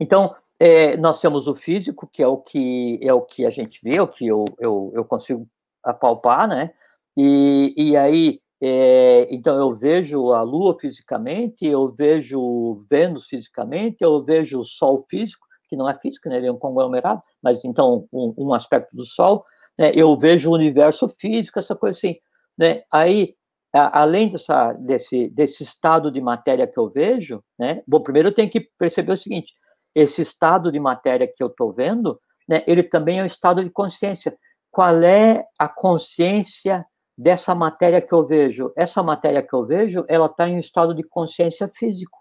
Então, é, nós temos o físico, que é o que é o que a gente vê, o que eu, eu, eu consigo apalpar, né? E, e aí, é, então eu vejo a Lua fisicamente, eu vejo Vênus fisicamente, eu vejo o Sol físico, que não é físico, né? Ele é um conglomerado, mas então um, um aspecto do Sol, né? Eu vejo o universo físico, essa coisa assim, né? Aí além dessa, desse, desse estado de matéria que eu vejo, né? Bom, primeiro eu tenho que perceber o seguinte: esse estado de matéria que eu estou vendo, né? Ele também é um estado de consciência. Qual é a consciência dessa matéria que eu vejo? Essa matéria que eu vejo, ela está em um estado de consciência físico.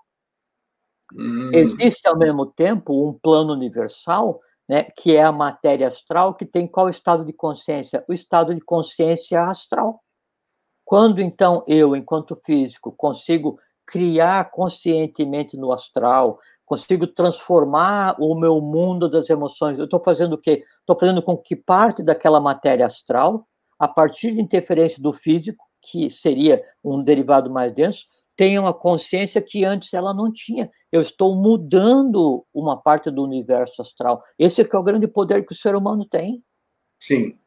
Hum. Existe ao mesmo tempo um plano universal, né? Que é a matéria astral, que tem qual estado de consciência? O estado de consciência astral. Quando então eu, enquanto físico, consigo criar conscientemente no astral, consigo transformar o meu mundo das emoções. Eu estou fazendo o quê? Estou fazendo com que parte daquela matéria astral, a partir de interferência do físico, que seria um derivado mais denso, tenha uma consciência que antes ela não tinha. Eu estou mudando uma parte do universo astral. Esse é, é o grande poder que o ser humano tem. Sim.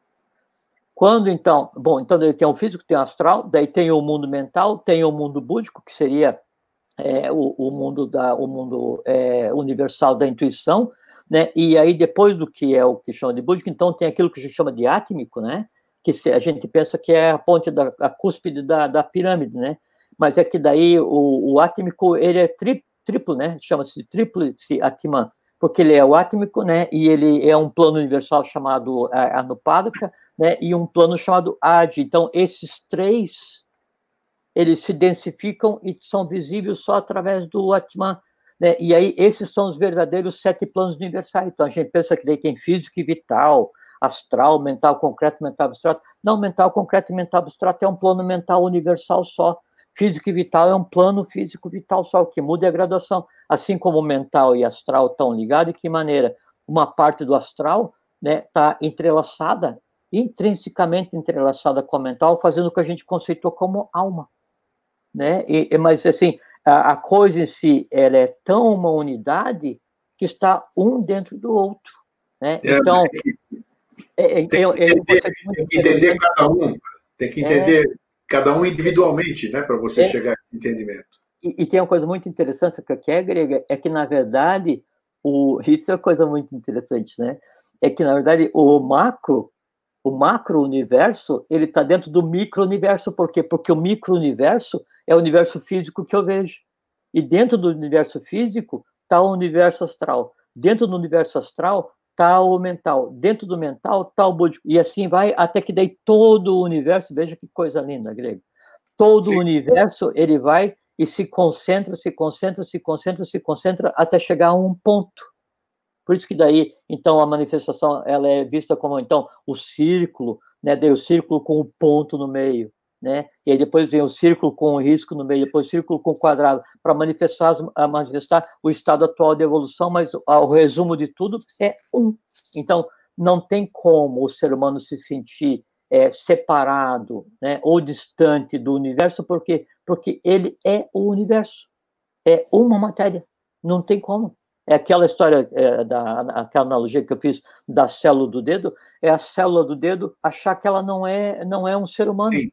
Quando então, bom, então tem o físico, tem o astral, daí tem o mundo mental, tem o mundo búdico, que seria é, o, o, mundo da o mundo é, universal da intuição, né? E aí depois do que é o que chama de búdico, então tem aquilo que a gente chama de átmico, né? Que a gente pensa que é a ponte da a cúspide da, da pirâmide, né? Mas é que daí o, o átmico ele é tri, triplo, né? Chama-se tríplice atman, porque ele é o átmico, né? E ele é um plano universal chamado anupadaka, né? E um plano chamado adi. Então esses três eles se densificam e são visíveis só através do Atman. Né? E aí, esses são os verdadeiros sete planos universais. Então, a gente pensa que daí tem físico e vital, astral, mental, concreto, mental, abstrato. Não, mental, concreto e mental, abstrato é um plano mental universal só. Físico e vital é um plano físico vital só. O que muda é a graduação. Assim como mental e astral estão ligados, de que maneira? Uma parte do astral está né, tá entrelaçada, intrinsecamente entrelaçada com a mental, fazendo o que a gente conceitou como alma né? E, mas assim, a, a, coisa em si, ela é tão uma unidade que está um dentro do outro, né? É, então, tem que, é, tem que entender, tem que entender cada um, tem que entender é, cada um individualmente, né, para você é, chegar a esse entendimento. E, e, tem uma coisa muito interessante que é grega, é que na verdade o isso é uma coisa muito interessante, né? É que na verdade o macro o macro-universo, ele está dentro do micro-universo. Por quê? Porque o micro-universo é o universo físico que eu vejo. E dentro do universo físico está o universo astral. Dentro do universo astral está o mental. Dentro do mental está o búdico. E assim vai até que daí todo o universo, veja que coisa linda, grego. Todo Sim. o universo, ele vai e se concentra, se concentra, se concentra, se concentra até chegar a um ponto. Por isso que daí, então, a manifestação ela é vista como então o círculo, né? Daí o círculo com o ponto no meio, né? E aí depois vem o círculo com o risco no meio, depois o círculo com o quadrado para manifestar, manifestar o estado atual de evolução, mas o resumo de tudo é um. Então, não tem como o ser humano se sentir é, separado, né? Ou distante do universo, porque porque ele é o universo, é uma matéria, não tem como. É aquela história, é, da, aquela analogia que eu fiz da célula do dedo, é a célula do dedo achar que ela não é, não é um ser humano. Sim.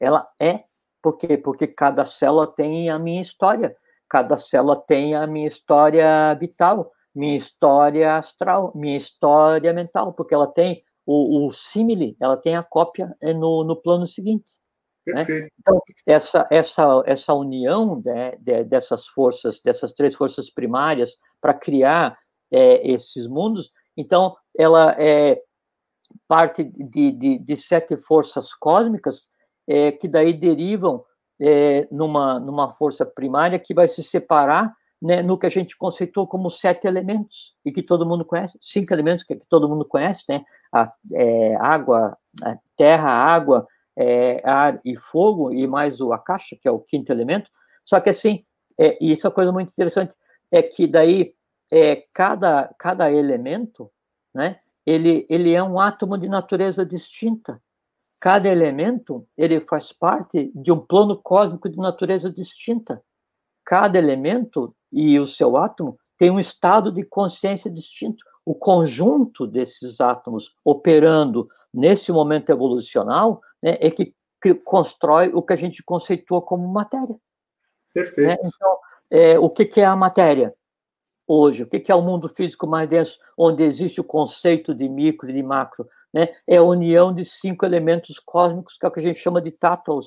Ela é, por quê? Porque cada célula tem a minha história, cada célula tem a minha história vital, minha história astral, minha história mental, porque ela tem o, o símile, ela tem a cópia é, no, no plano seguinte. Né? Então, essa, essa, essa união né, de, dessas forças, dessas três forças primárias, para criar é, esses mundos, então, ela é parte de, de, de sete forças cósmicas é, que daí derivam é, numa, numa força primária que vai se separar né, no que a gente conceitou como sete elementos, e que todo mundo conhece, cinco elementos que, que todo mundo conhece, né? A, é, água, a terra, água, é, ar e fogo, e mais o Akasha, que é o quinto elemento. Só que assim, é, e isso é uma coisa muito interessante, é que daí é, cada, cada elemento, né, ele, ele é um átomo de natureza distinta. Cada elemento, ele faz parte de um plano cósmico de natureza distinta. Cada elemento e o seu átomo tem um estado de consciência distinto. O conjunto desses átomos operando nesse momento evolucional né, é que constrói o que a gente conceitua como matéria. Perfeito. Né? Então, é, o que, que é a matéria hoje? O que, que é o mundo físico mais denso, onde existe o conceito de micro e de macro? Né? É a união de cinco elementos cósmicos, que é o que a gente chama de tato.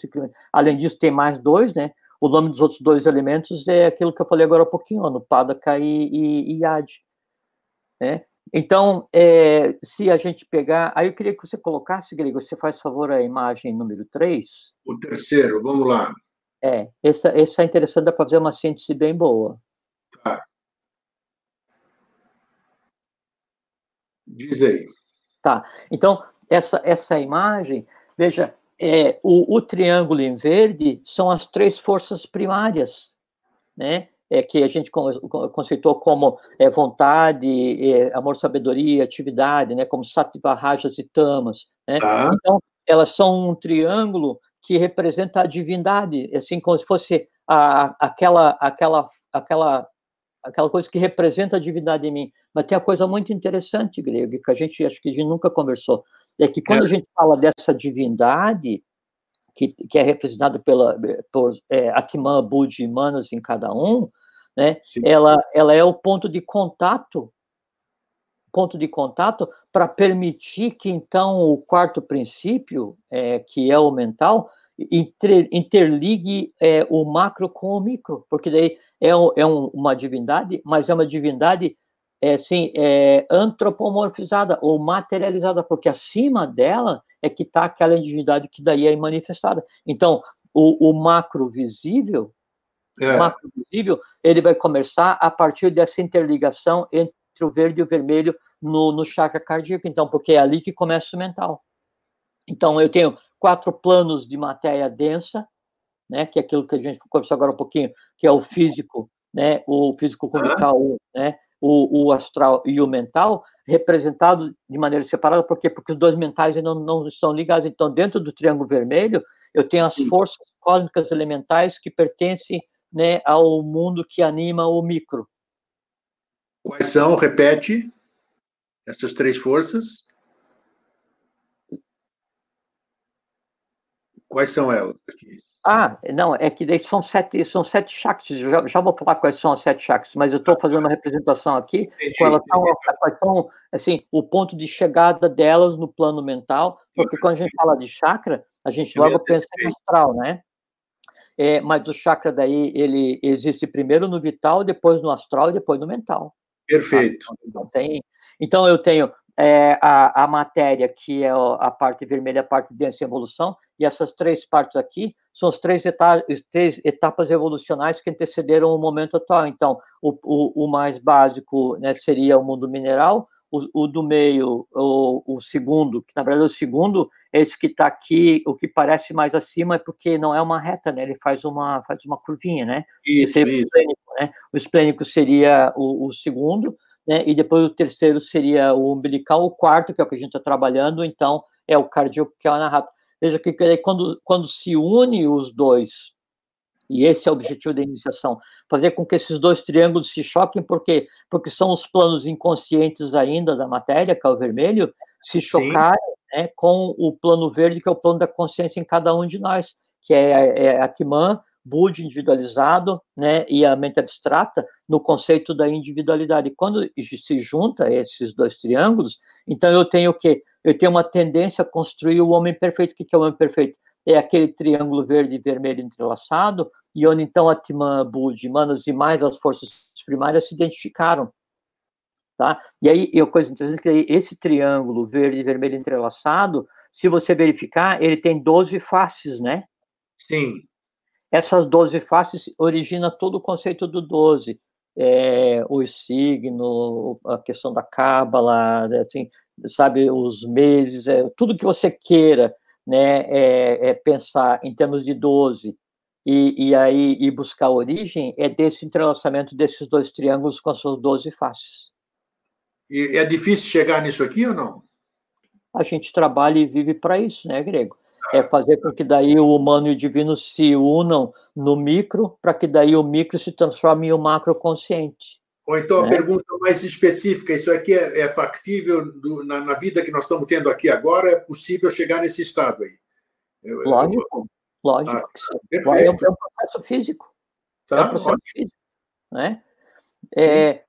Além disso, tem mais dois, né? O nome dos outros dois elementos é aquilo que eu falei agora há pouquinho, no Padaka e, e, e Yad. Né? Então, é, se a gente pegar. Aí eu queria que você colocasse, Grego, você faz favor a imagem número 3. O terceiro, vamos lá. É, essa, essa é interessante, dá para fazer uma síntese bem boa. Tá. Diz aí. Tá. Então, essa, essa imagem, veja, é, o, o, triângulo em verde são as três forças primárias, né? É, que a gente conceitou como é, vontade, é, amor, sabedoria, atividade, né? Como sattva, rajas e tamas, né? Ah. Então, elas são um triângulo que representa a divindade, assim como se fosse a, aquela, aquela, aquela, aquela coisa que representa a divindade em mim. Mas tem uma coisa muito interessante, grego, que a gente acho que a gente nunca conversou, é que quando é. a gente fala dessa divindade que, que é representada pela por é, Atman, Budi e Manas em cada um, né? Ela, ela é o ponto de contato ponto de contato para permitir que, então, o quarto princípio, é, que é o mental, inter, interligue é, o macro com o micro, porque daí é, um, é um, uma divindade, mas é uma divindade é, assim, é, antropomorfizada ou materializada, porque acima dela é que está aquela divindade que daí é manifestada. Então, o, o macro visível, é. macro visível, ele vai começar a partir dessa interligação entre o verde e o vermelho no, no chakra cardíaco, então, porque é ali que começa o mental. Então, eu tenho quatro planos de matéria densa, né, que é aquilo que a gente conversou agora um pouquinho, que é o físico, né, o físico corporal, né, o, o, astral e o mental, representado de maneira separada, por quê? Porque os dois mentais não, não estão ligados. Então, dentro do triângulo vermelho, eu tenho as forças cósmicas elementais que pertencem né, ao mundo que anima o micro. Quais são? Repete essas três forças. Quais são elas? Ah, não, é que são sete, são sete chakras. Já, já vou falar quais são as sete chakras, mas eu estou fazendo uma representação aqui entendi, com relação a, assim, o ponto de chegada delas no plano mental, porque quando a gente fala de chakra, a gente logo pensa em astral, né? É, mas o chakra daí, ele existe primeiro no vital, depois no astral e depois no mental. Perfeito. Então, tem, então eu tenho é, a, a matéria, que é a parte vermelha, a parte densa e evolução, e essas três partes aqui são as três, eta três etapas evolucionais que antecederam o momento atual. Então, o, o, o mais básico né, seria o mundo mineral, o, o do meio, o, segundo, que na verdade o segundo, esse que está aqui, o que parece mais acima é porque não é uma reta, né? Ele faz uma, faz uma curvinha, né? Isso, isso. O, esplênico, né? o esplênico seria o, o, segundo, né? E depois o terceiro seria o umbilical, o quarto, que é o que a gente está trabalhando, então é o cardíaco, que é o anahato. Veja que quando, quando se une os dois, e esse é o objetivo da iniciação, fazer com que esses dois triângulos se choquem, por quê? Porque são os planos inconscientes ainda da matéria, que é o vermelho, se chocarem né, com o plano verde, que é o plano da consciência em cada um de nós, que é, é Atman, Bud individualizado, né, e a mente abstrata no conceito da individualidade. Quando se junta esses dois triângulos, então eu tenho o quê? Eu tenho uma tendência a construir o homem perfeito. O que é o homem perfeito? É aquele triângulo verde e vermelho entrelaçado, e onde então Atman, Bud, Manas e mais as forças primárias se identificaram. Tá? E aí, a coisa interessante é que esse triângulo verde e vermelho entrelaçado, se você verificar, ele tem 12 faces, né? Sim. Essas 12 faces origina todo o conceito do 12. É, os signos, a questão da cábala, assim, sabe, os meses, é, tudo que você queira né, é, é pensar em termos de 12 e, e aí e buscar a origem é desse entrelaçamento desses dois triângulos com as suas 12 faces. E é difícil chegar nisso aqui ou não? A gente trabalha e vive para isso, né, Grego? É ah. fazer com que daí o humano e o divino se unam no micro, para que daí o micro se transforme em um macro consciente. Ou então a né? pergunta mais específica: isso aqui é, é factível do, na, na, vida que nós estamos tendo aqui agora? É possível chegar nesse estado aí? Eu, Lógico. Eu, Lógico ah, que sim. É um, é um processo físico. Tá, é um processo ótimo. físico. Né? É,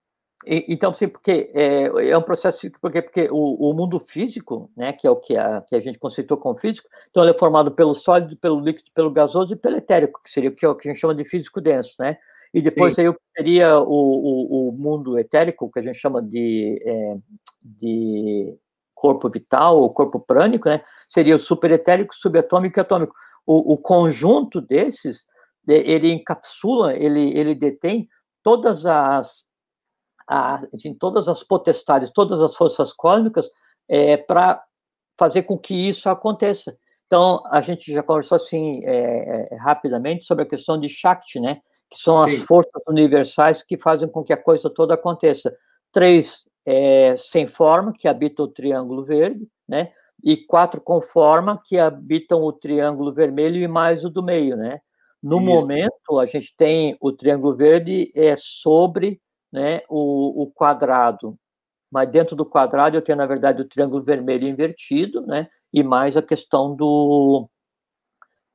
então, sim, porque é, é, um processo físico, porque, porque o, o, mundo físico, né, que é o que a, que a gente conceitou como físico, então ele é formado pelo sólido, pelo líquido, pelo gasoso e pelo etérico, que seria o que, o que a gente chama de físico denso, né? E depois sim. aí o que seria o, o, o, mundo etérico, que a gente chama de, é, de corpo vital, ou corpo prânico, né? Seria o superetérico, subatômico e atômico o, o conjunto desses, ele encapsula, ele, ele detém todas as, assim, todas as potestades, todas as forças cósmicas é, para fazer com que isso aconteça. Então, Então, a gente já conversou assim é, é, rapidamente sobre a questão de Shakti, né? Que são Sim. as forças universais que fazem com que a coisa toda aconteça. Três é, sem forma, que habitam o triângulo verde, né? E quatro com forma, que habitam o triângulo vermelho e mais o do meio, né? No Isso. momento, a gente tem o triângulo verde é sobre né, o, o quadrado, mas dentro do quadrado eu tenho, na verdade, o triângulo vermelho invertido, né? E mais a questão do,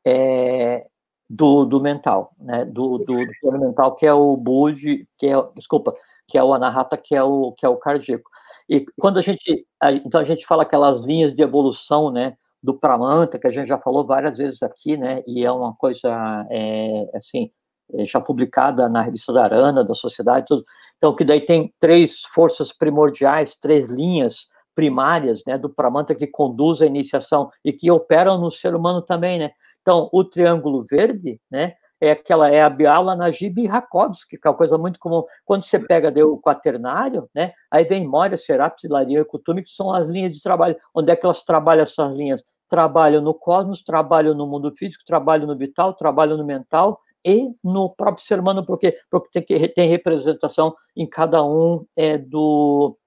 é, do, do, mental, né? Do, do, do mental, que é o Budi, que é, desculpa, que é o Anahata, que é o, que é o cardíaco. E quando a gente, então a gente fala aquelas linhas de evolução, né, do Pramanta, que a gente já falou várias vezes aqui, né, e é uma coisa, é, assim, é, já publicada na revista da Arana, da Sociedade, tudo. Então, que daí tem três forças primordiais, três linhas primárias, né, do Pramanta que conduz a iniciação e que operam no ser humano também, né. Então, o triângulo verde, né, é aquela é a Biala Najib Rakovsky, que é uma coisa muito comum. Quando você pega o quaternário, né, aí vem Moria, Serapis, Hilaria e Kutumi, que são as linhas de trabalho. Onde é que elas trabalham essas linhas? Trabalham no cosmos, trabalham no mundo físico, trabalham no vital, trabalham no mental e no próprio ser humano, porque, porque tem, tem representação em cada um é, do,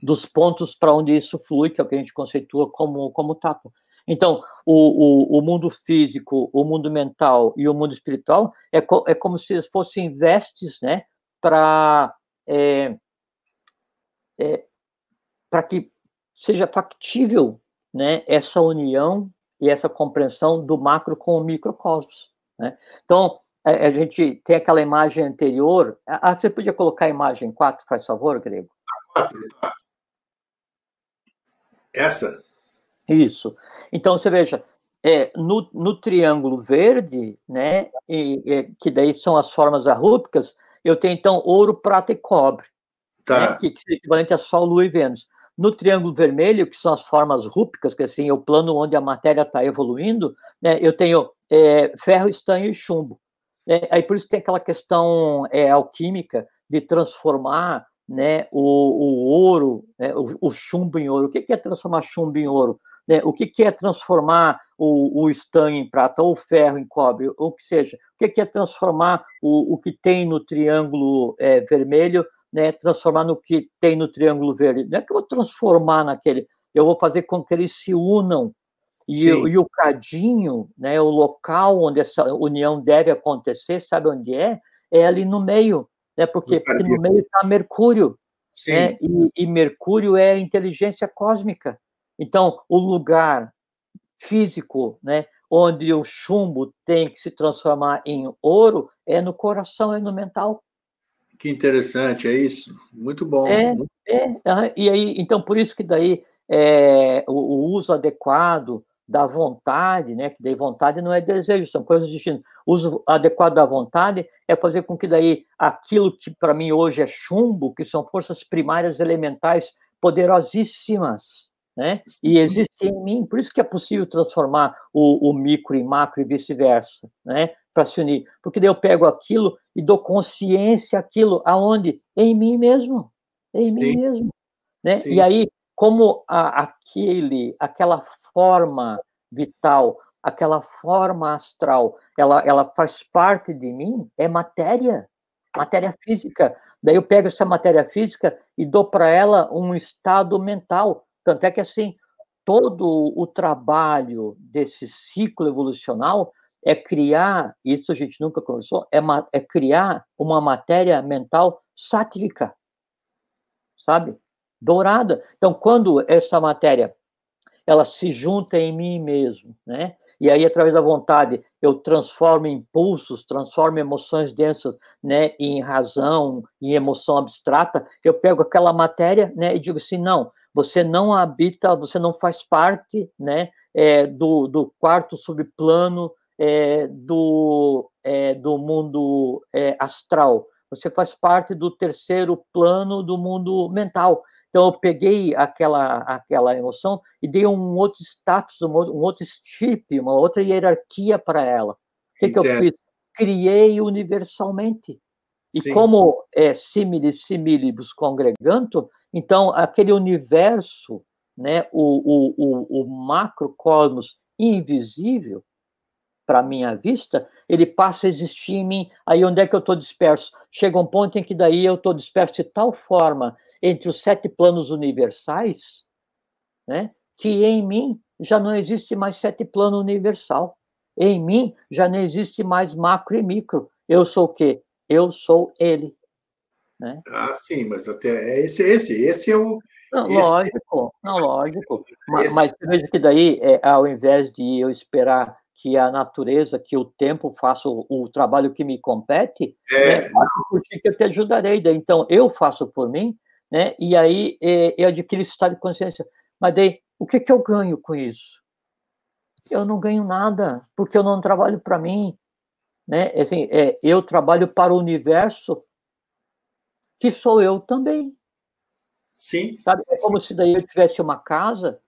dos pontos para onde isso flui, que é o que a gente conceitua como, como tapa. Então, o, o, o, mundo físico, o mundo mental e o mundo espiritual é, co, é como se fossem vestes, né, para é, é, para que seja factível, né, essa união e essa compreensão do macro com o microcosmos, né? Então, a, a gente tem aquela imagem anterior. Ah, você podia colocar a imagem 4, faz favor, Grego? Essa? Isso. Então, você veja, é, no, no triângulo verde, né, e, e, que daí são as formas arrúpicas, eu tenho, então, ouro, prata e cobre, tá. né, que, que é equivalente a Sol, Lua e Vênus. No triângulo vermelho, que são as formas rúpicas, que assim, é o plano onde a matéria está evoluindo, né, eu tenho é, ferro, estanho e chumbo. É, aí por isso tem aquela questão é, alquímica de transformar né, o, o ouro, né, o, o, chumbo em ouro. O que é transformar chumbo em ouro? Né, o que, que é transformar o, o estanho em prata ou o ferro em cobre, ou o que seja? O que, que é transformar o, o que tem no triângulo é, vermelho, né, transformar no que tem no triângulo verde? Não é que eu vou transformar naquele, eu vou fazer com que eles se unam. E, e o cadinho, né, o local onde essa união deve acontecer, sabe onde é? É ali no meio, né? Porque, porque no meio está Mercúrio, né? E, e Mercúrio é a inteligência cósmica. Então, o lugar físico, né, onde o chumbo tem que se transformar em ouro, é no coração, é no mental. Que interessante, é isso. Muito bom. É, é e aí, então, por isso que daí é, o, o, uso adequado da vontade, né, que daí vontade não é desejo, são coisas distintas. O uso adequado da vontade é fazer com que daí aquilo que para mim hoje é chumbo, que são forças primárias elementais poderosíssimas, né? E existe em mim, por isso que é possível transformar o, o micro em macro e vice-versa, né? Para se unir, porque daí eu pego aquilo e dou consciência aquilo aonde em mim mesmo, em Sim. mim mesmo, né? Sim. E aí como a, aquele, aquela forma vital, aquela forma astral, ela, ela faz parte de mim, é matéria, matéria física. Daí eu pego essa matéria física e dou para ela um estado mental. Tanto é que, assim, todo o trabalho desse ciclo evolucional é criar, isso a gente nunca conversou, é, é criar uma matéria mental sátrica, sabe? Dourada. Então, quando essa matéria ela se junta em mim mesmo, né? E aí, através da vontade, eu transformo impulsos, transformo emoções densas, né, em razão, em emoção abstrata. Eu pego aquela matéria, né, e digo assim, não, você não habita, você não faz parte né, é, do, do quarto subplano é, do, é, do mundo é, astral. Você faz parte do terceiro plano do mundo mental. Então, eu peguei aquela, aquela emoção e dei um outro status, um outro chip, uma outra hierarquia para ela. O que, que eu fiz? Criei universalmente. E Sim. como é similis similibus congreganto, então, aquele universo, né, o, o, o, o macrocosmos invisível para minha vista, ele passa a existir em mim. Aí onde é que eu estou disperso? Chega um ponto em que daí eu estou disperso de tal forma entre os sete planos universais, né, que em mim já não existe mais sete plano universal. Em mim já não existe mais macro e micro. Eu sou o quê? Eu sou ele. Né? Ah, sim, mas até esse, esse, esse é o. Não, esse, lógico, não, lógico. Mas, mas veja que daí, é, ao invés de eu esperar que a natureza, que o tempo faça o, o trabalho que me compete, é. né, por que eu te ajudarei. Daí, então, eu faço por mim, né, e aí é, eu adquiro esse estado de consciência. Mas daí, o que, que eu ganho com isso? Eu não ganho nada, porque eu não trabalho para mim. Né? Assim, é, eu trabalho para o universo, que sou eu também. Sim. Sabe? É como se daí eu tivesse uma casa,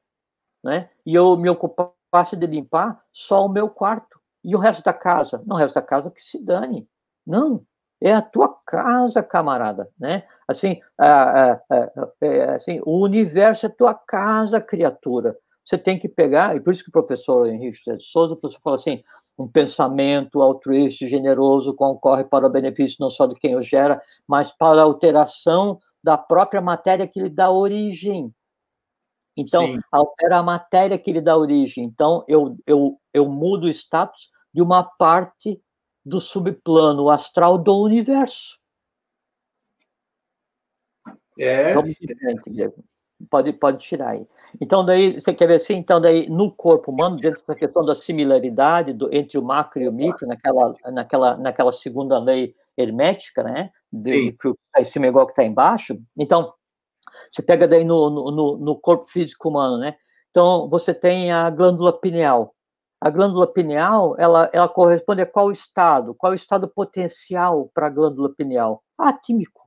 né? E eu me ocupar passe de limpar só o meu quarto. E o resto da casa? Não, o resto da casa que se dane. Não, é a tua casa, camarada, né? Assim, é, assim, o universo é tua casa, criatura. Você tem que pegar, e por isso que o professor Henrique de Souza, o professor fala assim, um pensamento altruísta e generoso concorre para o benefício não só de quem o gera, mas para a alteração da própria matéria que lhe dá origem. Então, Sim. altera a matéria que lhe dá origem. Então, eu, eu, eu mudo o status de uma parte do subplano astral do universo. É. Pode, pode tirar aí. Então, daí, você quer ver assim? Então, daí, no corpo humano, dentro dessa questão da similaridade do, entre o macro e o micro, naquela, naquela, naquela segunda lei hermética, né? De, que está em cima é igual que está embaixo. Então, você pega daí no, no, no corpo físico humano, né? Então, você tem a glândula pineal. A glândula pineal, ela, ela corresponde a qual estado? Qual o estado potencial para a glândula pineal? Atímico.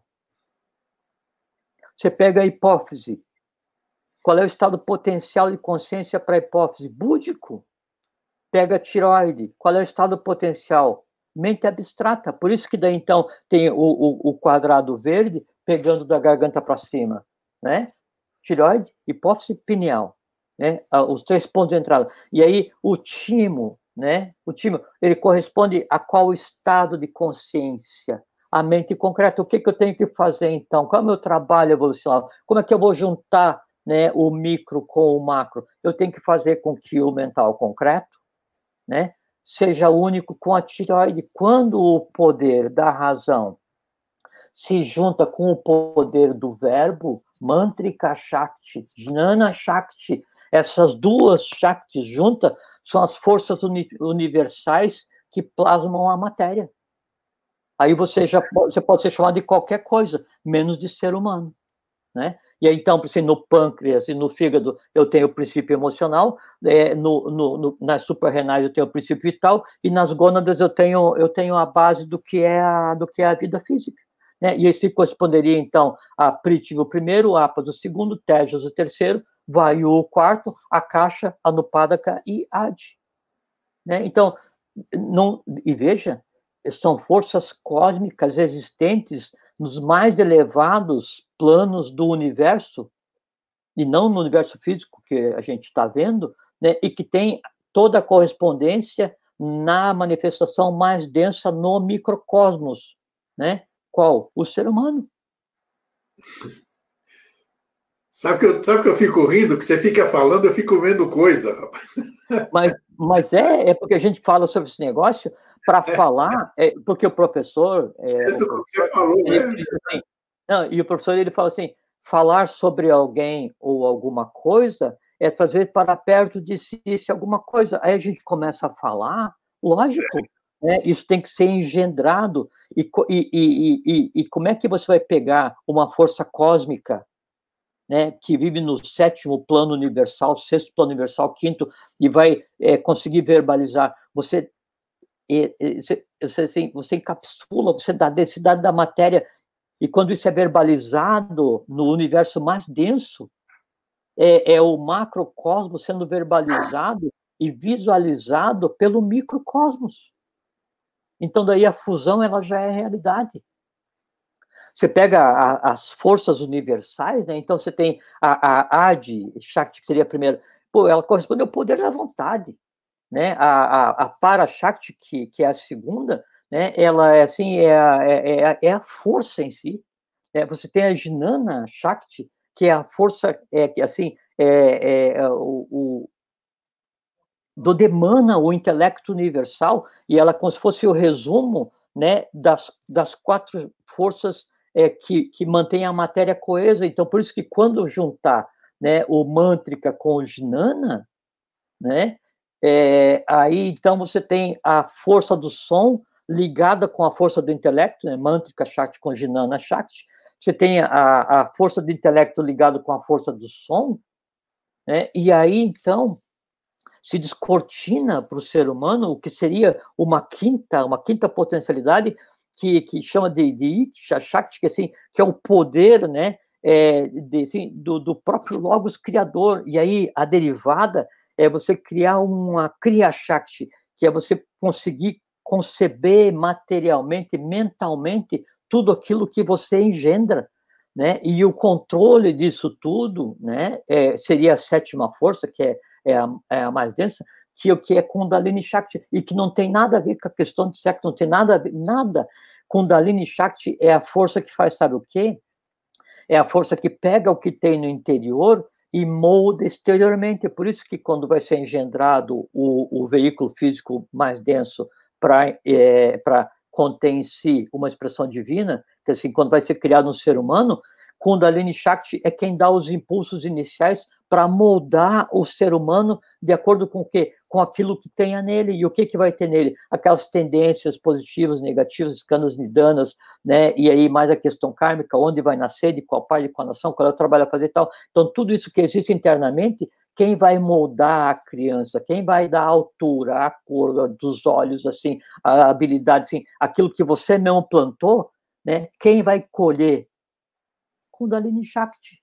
Você pega a hipófise. Qual é o estado potencial de consciência para a hipófise? Búdico. Pega tiroide. Qual é o estado potencial? Mente abstrata. Por isso que daí, então, tem o, o, o quadrado verde pegando da garganta para cima né? Tiroide, hipófise pineal, né? Ah, os três pontos de entrada. E aí o timo, né? O timo, ele corresponde a qual estado de consciência? A mente concreta. O que, que eu tenho que fazer então? Qual é o meu trabalho evolucional? Como é que eu vou juntar né, o micro com o macro? Eu tenho que fazer com que o mental concreto, né? Seja único com a tiroide. Quando o poder da razão se junta com o poder do verbo, mantrika shakti, jnana shakti. Essas duas shaktis juntas são as forças uni universais que plasmam a matéria. Aí você já pode, você pode ser chamado de qualquer coisa, menos de ser humano, né? E então, assim, no pâncreas e no fígado eu tenho o princípio emocional, é, no, no, no, nas suprarrenais eu tenho o princípio vital, e nas gônadas eu tenho, eu tenho a base do que é a, do que é a vida física. Né? E esse corresponderia, então, a Pritivo o primeiro, Apas o segundo, Tejas o terceiro, Vayu o quarto, a Caixa, Anupadaka e Adi. Né? Então, não, e veja, são forças cósmicas existentes nos mais elevados planos do universo, e não no universo físico que a gente está vendo, né? e que tem toda a correspondência na manifestação mais densa no microcosmos, né? Qual? O ser humano. Sabe que, eu, sabe que eu fico rindo? Que você fica falando, eu fico vendo coisa. Mas, mas é, é porque a gente fala sobre esse negócio para é. falar, é, porque o professor. É, o professor você falou, né? Assim, não, e o professor ele fala assim: falar sobre alguém ou alguma coisa é trazer para perto de si alguma coisa. Aí a gente começa a falar, lógico, né? Isso tem que ser engendrado. E, e, e, e, como é que você vai pegar uma força cósmica né, que vive no sétimo plano universal, sexto plano universal, quinto, e vai é, conseguir verbalizar? Você, é, você, assim, você encapsula, você dá densidade da matéria, e quando isso é verbalizado no universo mais denso, é, é o macrocosmos sendo verbalizado e visualizado pelo microcosmos. Então, daí a fusão ela já é realidade. Você pega a, as forças universais, né? Então você tem a, a Adi, Shakti, que seria a primeira, pô, ela corresponde ao poder da vontade. né, a, a, a Parashakti, que, que é a segunda, né, ela é assim, é a, é, é, é a força em si. É, você tem a Jnana Shakti, que é a força, é, que assim, é, é, é o, o do demana o intelecto universal, e ela como se fosse o resumo né, das, das quatro forças é, que, que mantêm a matéria coesa. Então, por isso que quando juntar né, o mântrica com o jnana, né, é, aí então você tem a força do som ligada com a força do intelecto, né, mântrica shakti com jnana shakti, você tem a, a força do intelecto ligado com a força do som, né, e aí então se descortina para o ser humano o que seria uma quinta, uma quinta potencialidade que, que chama de, de que, assim, que é o poder né, é, de, assim, do, do próprio Logos Criador. E aí a derivada é você criar uma Kriya Shakti, que é você conseguir conceber materialmente, mentalmente, tudo aquilo que você engendra. Né? E o controle disso tudo né, é, seria a sétima força, que é, é, a, é a mais densa, que que é Kundalini Shakti, e que não tem nada a ver com a questão de sexo, não tem nada a ver, nada. Kundalini Shakti é a força que faz, sabe o quê? É a força que pega o que tem no interior e molda exteriormente. Por isso que quando vai ser engendrado o, o veículo físico mais denso para é, conter em si uma expressão divina, que assim, quando vai ser criado um ser humano, Kundalini Shakti é quem dá os impulsos iniciais para moldar o ser humano de acordo com o quê? Com aquilo que tenha nele. E o que, que vai ter nele? Aquelas tendências positivas, negativas, escanas nidanas, né? E aí mais a questão kármica, onde vai nascer, de qual pai, de qual nação, qual é o trabalho a fazer e tal. Então, tudo isso que existe internamente, quem vai moldar a criança, quem vai dar a altura, a cor dos olhos, assim, a habilidade, assim, aquilo que você não plantou, né? Quem vai colher? Kundalini Shakti.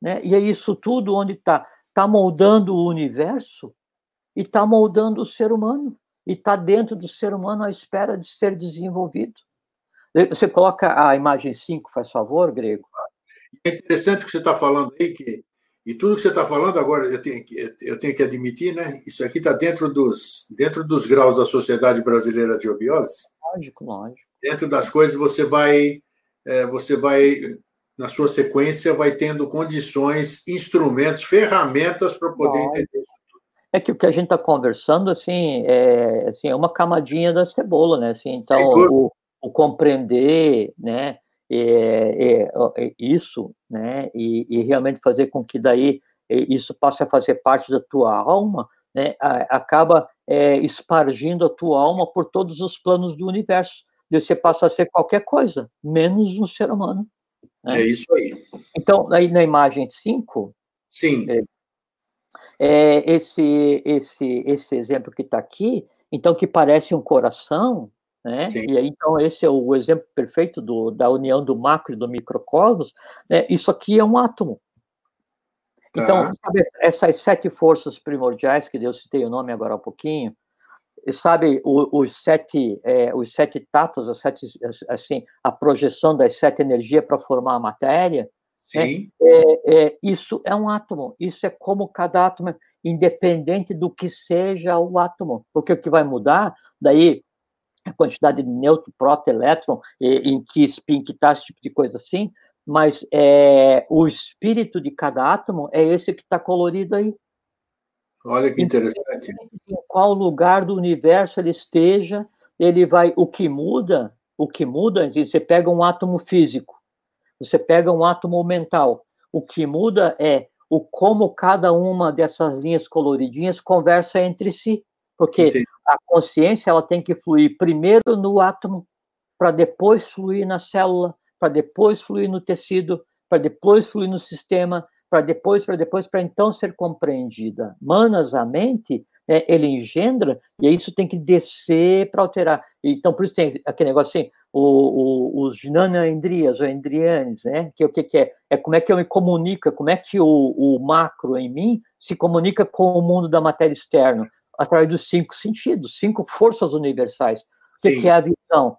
Né? E é isso tudo onde está? Está moldando o universo e está moldando o ser humano. E está dentro do ser humano à espera de ser desenvolvido. Você coloca a imagem 5, faz favor, Grego. É interessante o que você está falando aí, que, e tudo que você está falando agora, eu tenho, que, eu tenho que admitir, né? Isso aqui está dentro dos, dentro dos graus da Sociedade Brasileira de Obiose. Lógico, lógico. Dentro das coisas você vai, é, você vai na sua sequência, vai tendo condições, instrumentos, ferramentas para poder Bom, entender isso. É que o que a gente está conversando, assim, é, assim, é uma camadinha da cebola, né? Assim, então, o, o, compreender, né? É, é, é, isso, né? E, e, realmente fazer com que daí é, isso passe a fazer parte da tua alma, né? acaba é, espargindo a tua alma por todos os planos do universo. Você passa a ser qualquer coisa, menos um ser humano. Né? É isso aí. Então, aí na imagem 5. Sim. É, esse, esse, esse exemplo que está aqui, então, que parece um coração, né? E aí, então, esse é o exemplo perfeito do, da união do macro e do microcosmos. Né? Isso aqui é um átomo. Tá. Então, sabe, essas sete forças primordiais, que Deus citei o nome agora há um pouquinho, sabe os sete é, os sete tatos as sete assim a projeção das sete energias para formar a matéria? Sim. É, é, isso é um átomo isso é como cada átomo independente do que seja o átomo porque o que vai mudar daí a quantidade de neutro próton elétron em que spin que tá esse tipo de coisa assim mas é, o espírito de cada átomo é esse que está colorido aí Olha que interessante. Em qual lugar do universo ele esteja, ele vai. O que muda, o que muda, você pega um átomo físico, você pega um átomo mental. O que muda é o como cada uma dessas linhas coloridinhas conversa entre si, porque Entendi. a consciência ela tem que fluir primeiro no átomo, para depois fluir na célula, para depois fluir no tecido, para depois fluir no sistema, para depois, para depois, para então ser compreendida. Manas, a mente, é, ele engendra, e isso tem que descer para alterar. Então, por isso tem aquele negócio assim, o, o, os Jnana-Indrias, ou Indrianes, né? Que o que, que, é? É como é que eu me comunico, como é que o, o macro em mim se comunica com o mundo da matéria externa, através dos cinco sentidos, cinco forças universais. O que, que, é a visão?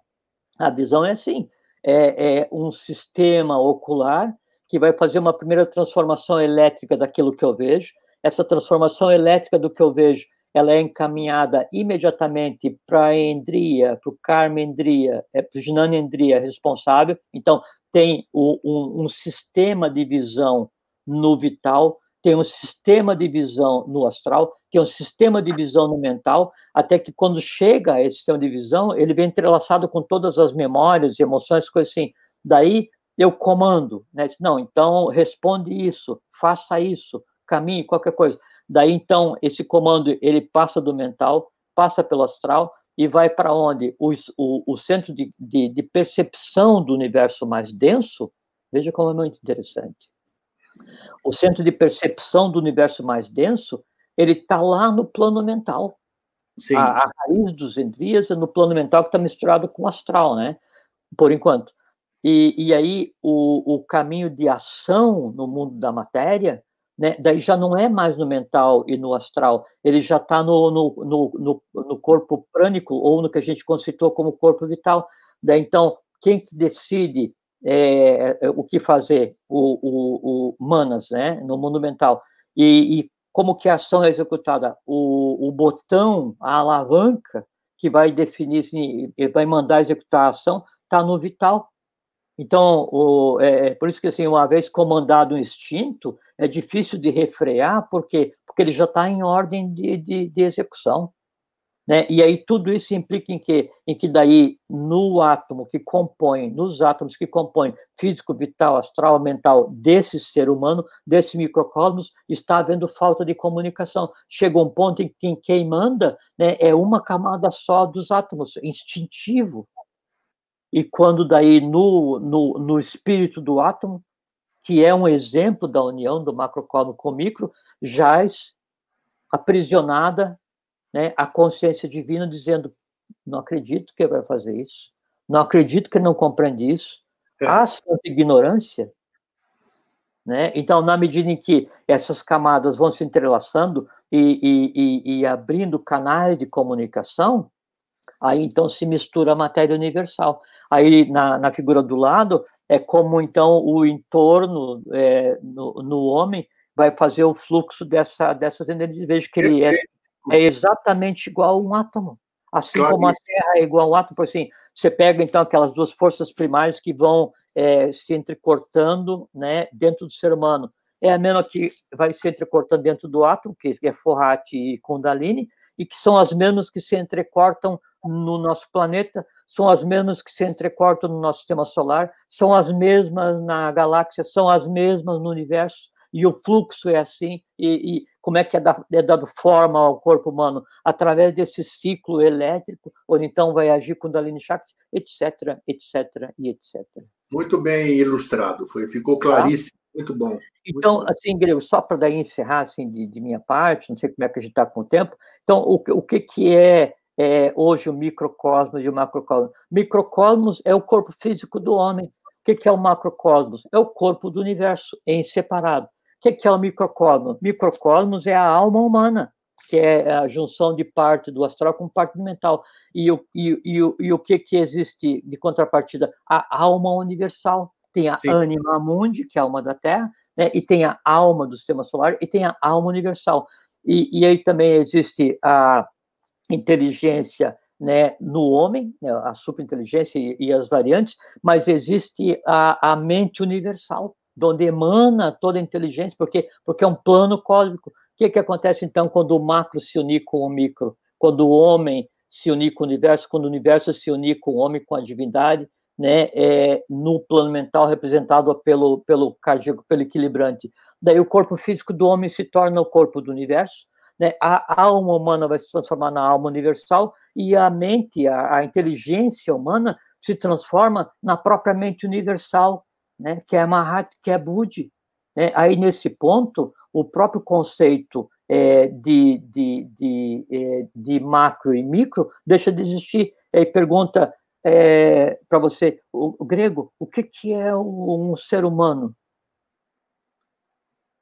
A visão é assim, é, é um sistema ocular que vai fazer uma primeira transformação elétrica daquilo que eu vejo. Essa transformação elétrica do que eu vejo, ela é encaminhada imediatamente para a endria, para o karma endria, é, para o jnana endria responsável. Então, tem o, um, um sistema de visão no vital, tem um sistema de visão no astral, tem um sistema de visão no mental, até que quando chega esse sistema de visão, ele vem entrelaçado com todas as memórias, emoções, coisas assim. Daí eu comando, né? Não, então responde isso, faça isso, caminhe, qualquer coisa. Daí então esse comando ele passa do mental, passa pelo astral e vai para onde? O, o, o centro de, de, de percepção do universo mais denso, veja como é muito interessante o centro de percepção do universo mais denso, ele está lá no plano mental. Sim. A, a raiz dos endrias é no plano mental que está misturado com o astral, né? Por enquanto. E, e aí o, o caminho de ação no mundo da matéria, né? Daí já não é mais no mental e no astral, ele já está no, no, no, no, corpo prânico ou no que a gente conceitou como corpo vital. Daí então quem que decide é, é, o que fazer, o, o, o, Manas, né, no mundo mental. E, e, como que a ação é executada? O, o botão, a alavanca que vai definir, vai mandar executar a ação, está no vital. Então, o, é, é, por isso que, assim, uma vez comandado o instinto, é difícil de refrear, porque, porque ele já está em ordem de, de, de execução. Né? E aí tudo isso implica em que, em que daí no átomo que compõe, nos átomos que compõem físico, vital, astral, mental desse ser humano, desse microcosmos, está havendo falta de comunicação. Chega um ponto em que quem manda né, é uma camada só dos átomos, instintivo. E quando daí no, no, no espírito do átomo, que é um exemplo da união do macrocosmo com o micro, jaz aprisionada né, a consciência divina dizendo: não acredito que ele vai fazer isso, não acredito que ele não compreende isso. É. Há santa ignorância. Né? Então, na medida em que essas camadas vão se entrelaçando e, e, e, e abrindo canais de comunicação, aí então se mistura a matéria universal. Aí na, na figura do lado é como então o entorno é, no, no homem vai fazer o fluxo dessa, dessas energias. Veja que ele é é exatamente igual a um átomo. Assim claro como a Terra é igual a um átomo, por assim, você pega então aquelas duas forças primárias que vão é, se entrecortando né, dentro do ser humano. É a mesma que vai se entrecortando dentro do átomo, que é Forrati e Kundalini, e que são as mesmas que se entrecortam no nosso planeta, são as mesmas que se entrecortam no nosso sistema solar, são as mesmas na galáxia, são as mesmas no universo, e o fluxo é assim, e, e como é que é, da, é, dado forma ao corpo humano? Através desse ciclo elétrico, ou então vai agir com Dalini Shakti, etc, etc e etc. Muito bem ilustrado, foi, ficou tá? claríssimo, tá? muito bom. Então, muito assim, Grego, só para daí encerrar, assim, de, de, minha parte, não sei como é que a gente está com o tempo, então, o, o que, que é, é hoje o microcosmos e o macrocosmos? Microcosmos é o corpo físico do homem. O que, que é o macrocosmos? É o corpo do universo, em separado que, que é o microcosmos? Microcosmos é a alma humana, que é a junção de parte do astral com parte do mental. E o, e, e, e o que, que existe de contrapartida? A alma universal. Tem a Sim. anima mundi, que é a alma da Terra, né? e tem a alma do sistema solar, e tem a alma universal. E, e aí também existe a inteligência né, no homem, né, a superinteligência e, e, as variantes, mas existe a, a mente universal, de onde emana toda a inteligência, porque, porque é um plano cósmico. O que, que acontece então quando o macro se unir com o micro? Quando o homem se unir com o universo, quando o universo se unir com o homem, com a divindade, né, é, no plano mental representado pelo, pelo cardíaco, pelo equilibrante. Daí o corpo físico do homem se torna o corpo do universo, né, a alma humana vai se transformar na alma universal e a mente, a, a inteligência humana se transforma na própria mente universal, né, que é Mahat, que é Budi. Né? Aí, nesse ponto, o próprio conceito é, de, de, de, é, de macro e micro deixa de existir. Aí pergunta é, para você, o, o, grego, o que, que é um ser humano?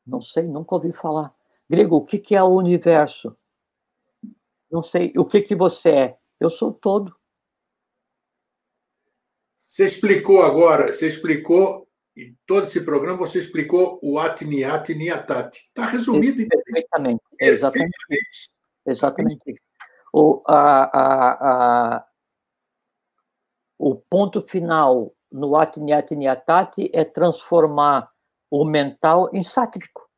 Não sei, nunca ouvi falar. Grego, o que, que é o universo? Não sei. O que, que você é? Eu sou todo. Você explicou agora, você explicou, em todo esse programa, você explicou o Atniat Niatati. Está resumido Perfeitamente. Perfeitamente. Exatamente. O, a, a, a, o ponto final no Atnyatnyatati é transformar o mental em sátrico.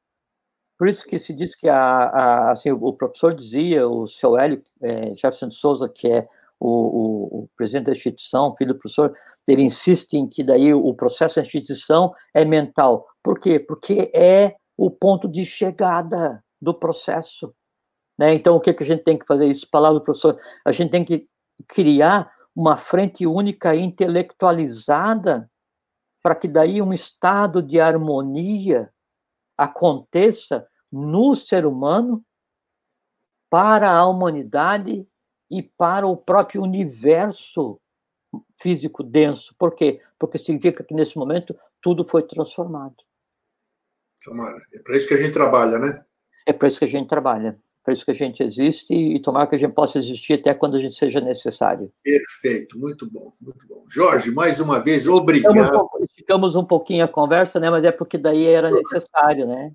Por isso que se diz que a, a, assim, o professor dizia, o seu Hélio é, Jefferson de Souza, que é o, o, o, presidente da instituição, filho do professor, ele insiste em que daí o processo da instituição é mental. Por quê? Porque é o ponto de chegada do processo. Né? Então, o que, que a gente tem que fazer? Isso, palavra do professor, a gente tem que criar uma frente única intelectualizada para que daí um estado de harmonia aconteça no ser humano para a humanidade e para o próprio universo físico denso. Por quê? Porque significa que nesse momento tudo foi transformado. Tomara. É para isso que a gente trabalha, né? É para isso que a gente trabalha. Para isso que a gente existe e tomara que a gente possa existir até quando a gente seja necessário. Perfeito, muito bom, muito bom. Jorge, mais uma vez, obrigado. Ficamos um pouquinho a conversa, né? Mas é porque daí era necessário, né?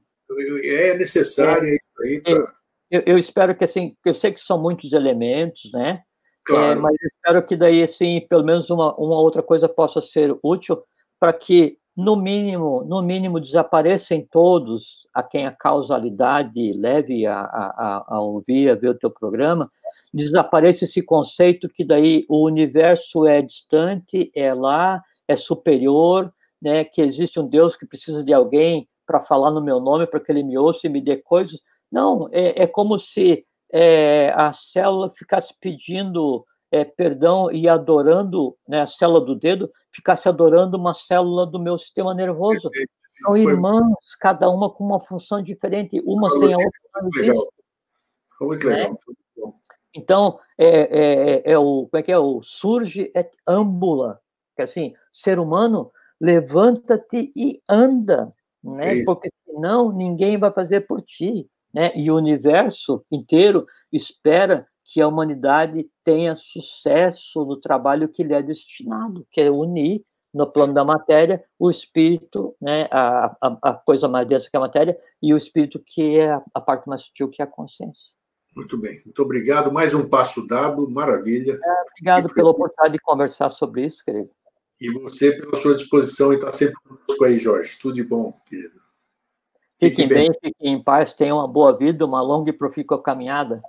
É necessário é, isso aí. Pra... Eu, eu, espero que assim, eu sei que são muitos elementos, né? Claro. É, mas eu espero que daí assim, pelo menos uma, uma outra coisa possa ser útil para que no mínimo, no mínimo, desaparecem todos a quem a causalidade leve a, a, a ouvir, a ver o teu programa, desaparece esse conceito que daí o universo é distante, é lá, é superior, né, que existe um Deus que precisa de alguém para falar no meu nome, para que ele me ouça e me dê coisas. Não, é, é como se é, a célula ficasse pedindo é, perdão e adorando, né, a célula do dedo, ficasse adorando uma célula do meu sistema nervoso. São irmãs, cada uma com uma função diferente, uma sem a outra. Não existe. Foi muito legal. Né? Então, é, é, é, o, como é que é? O surge et ambula, que é assim, ser humano, levanta-te e anda, né? É Porque senão ninguém vai fazer por ti, né? E o universo inteiro espera que a humanidade tenha sucesso no trabalho que lhe é destinado, que é unir no plano da matéria o espírito, né, a, a, a coisa mais densa que a matéria, e o espírito que é a, a, parte mais sutil, que é a consciência. Muito bem, muito obrigado. Mais um passo dado, maravilha. É, obrigado pela oportunidade de conversar sobre isso, querido. E você pela sua disposição e estar tá sempre conosco aí, Jorge. Tudo de bom, querido. Fiquem, fiquem bem, bem, fiquem em paz, tenham uma boa vida, uma longa e profícua caminhada.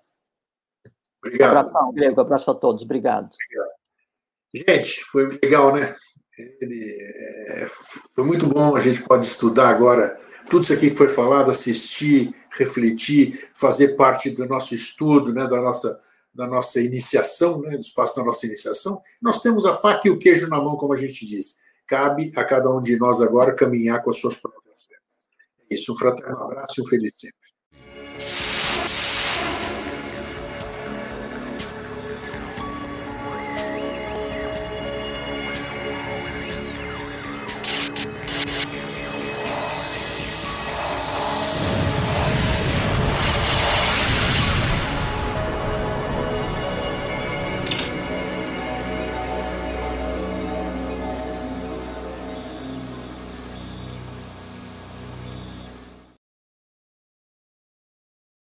Obrigado. Um abração, Grego. Abraço a todos. Obrigado. Obrigado. Gente, foi legal, né? Ele, é, foi muito bom. A gente pode estudar agora tudo isso aqui que foi falado, assistir, refletir, fazer parte do nosso estudo, né, da nossa da nossa iniciação, né, do espaço da nossa iniciação. Nós temos a faca e o queijo na mão, como a gente diz. Cabe a cada um de nós agora caminhar com as suas próprias metas. É isso, um fraterno abraço e um feliz sempre.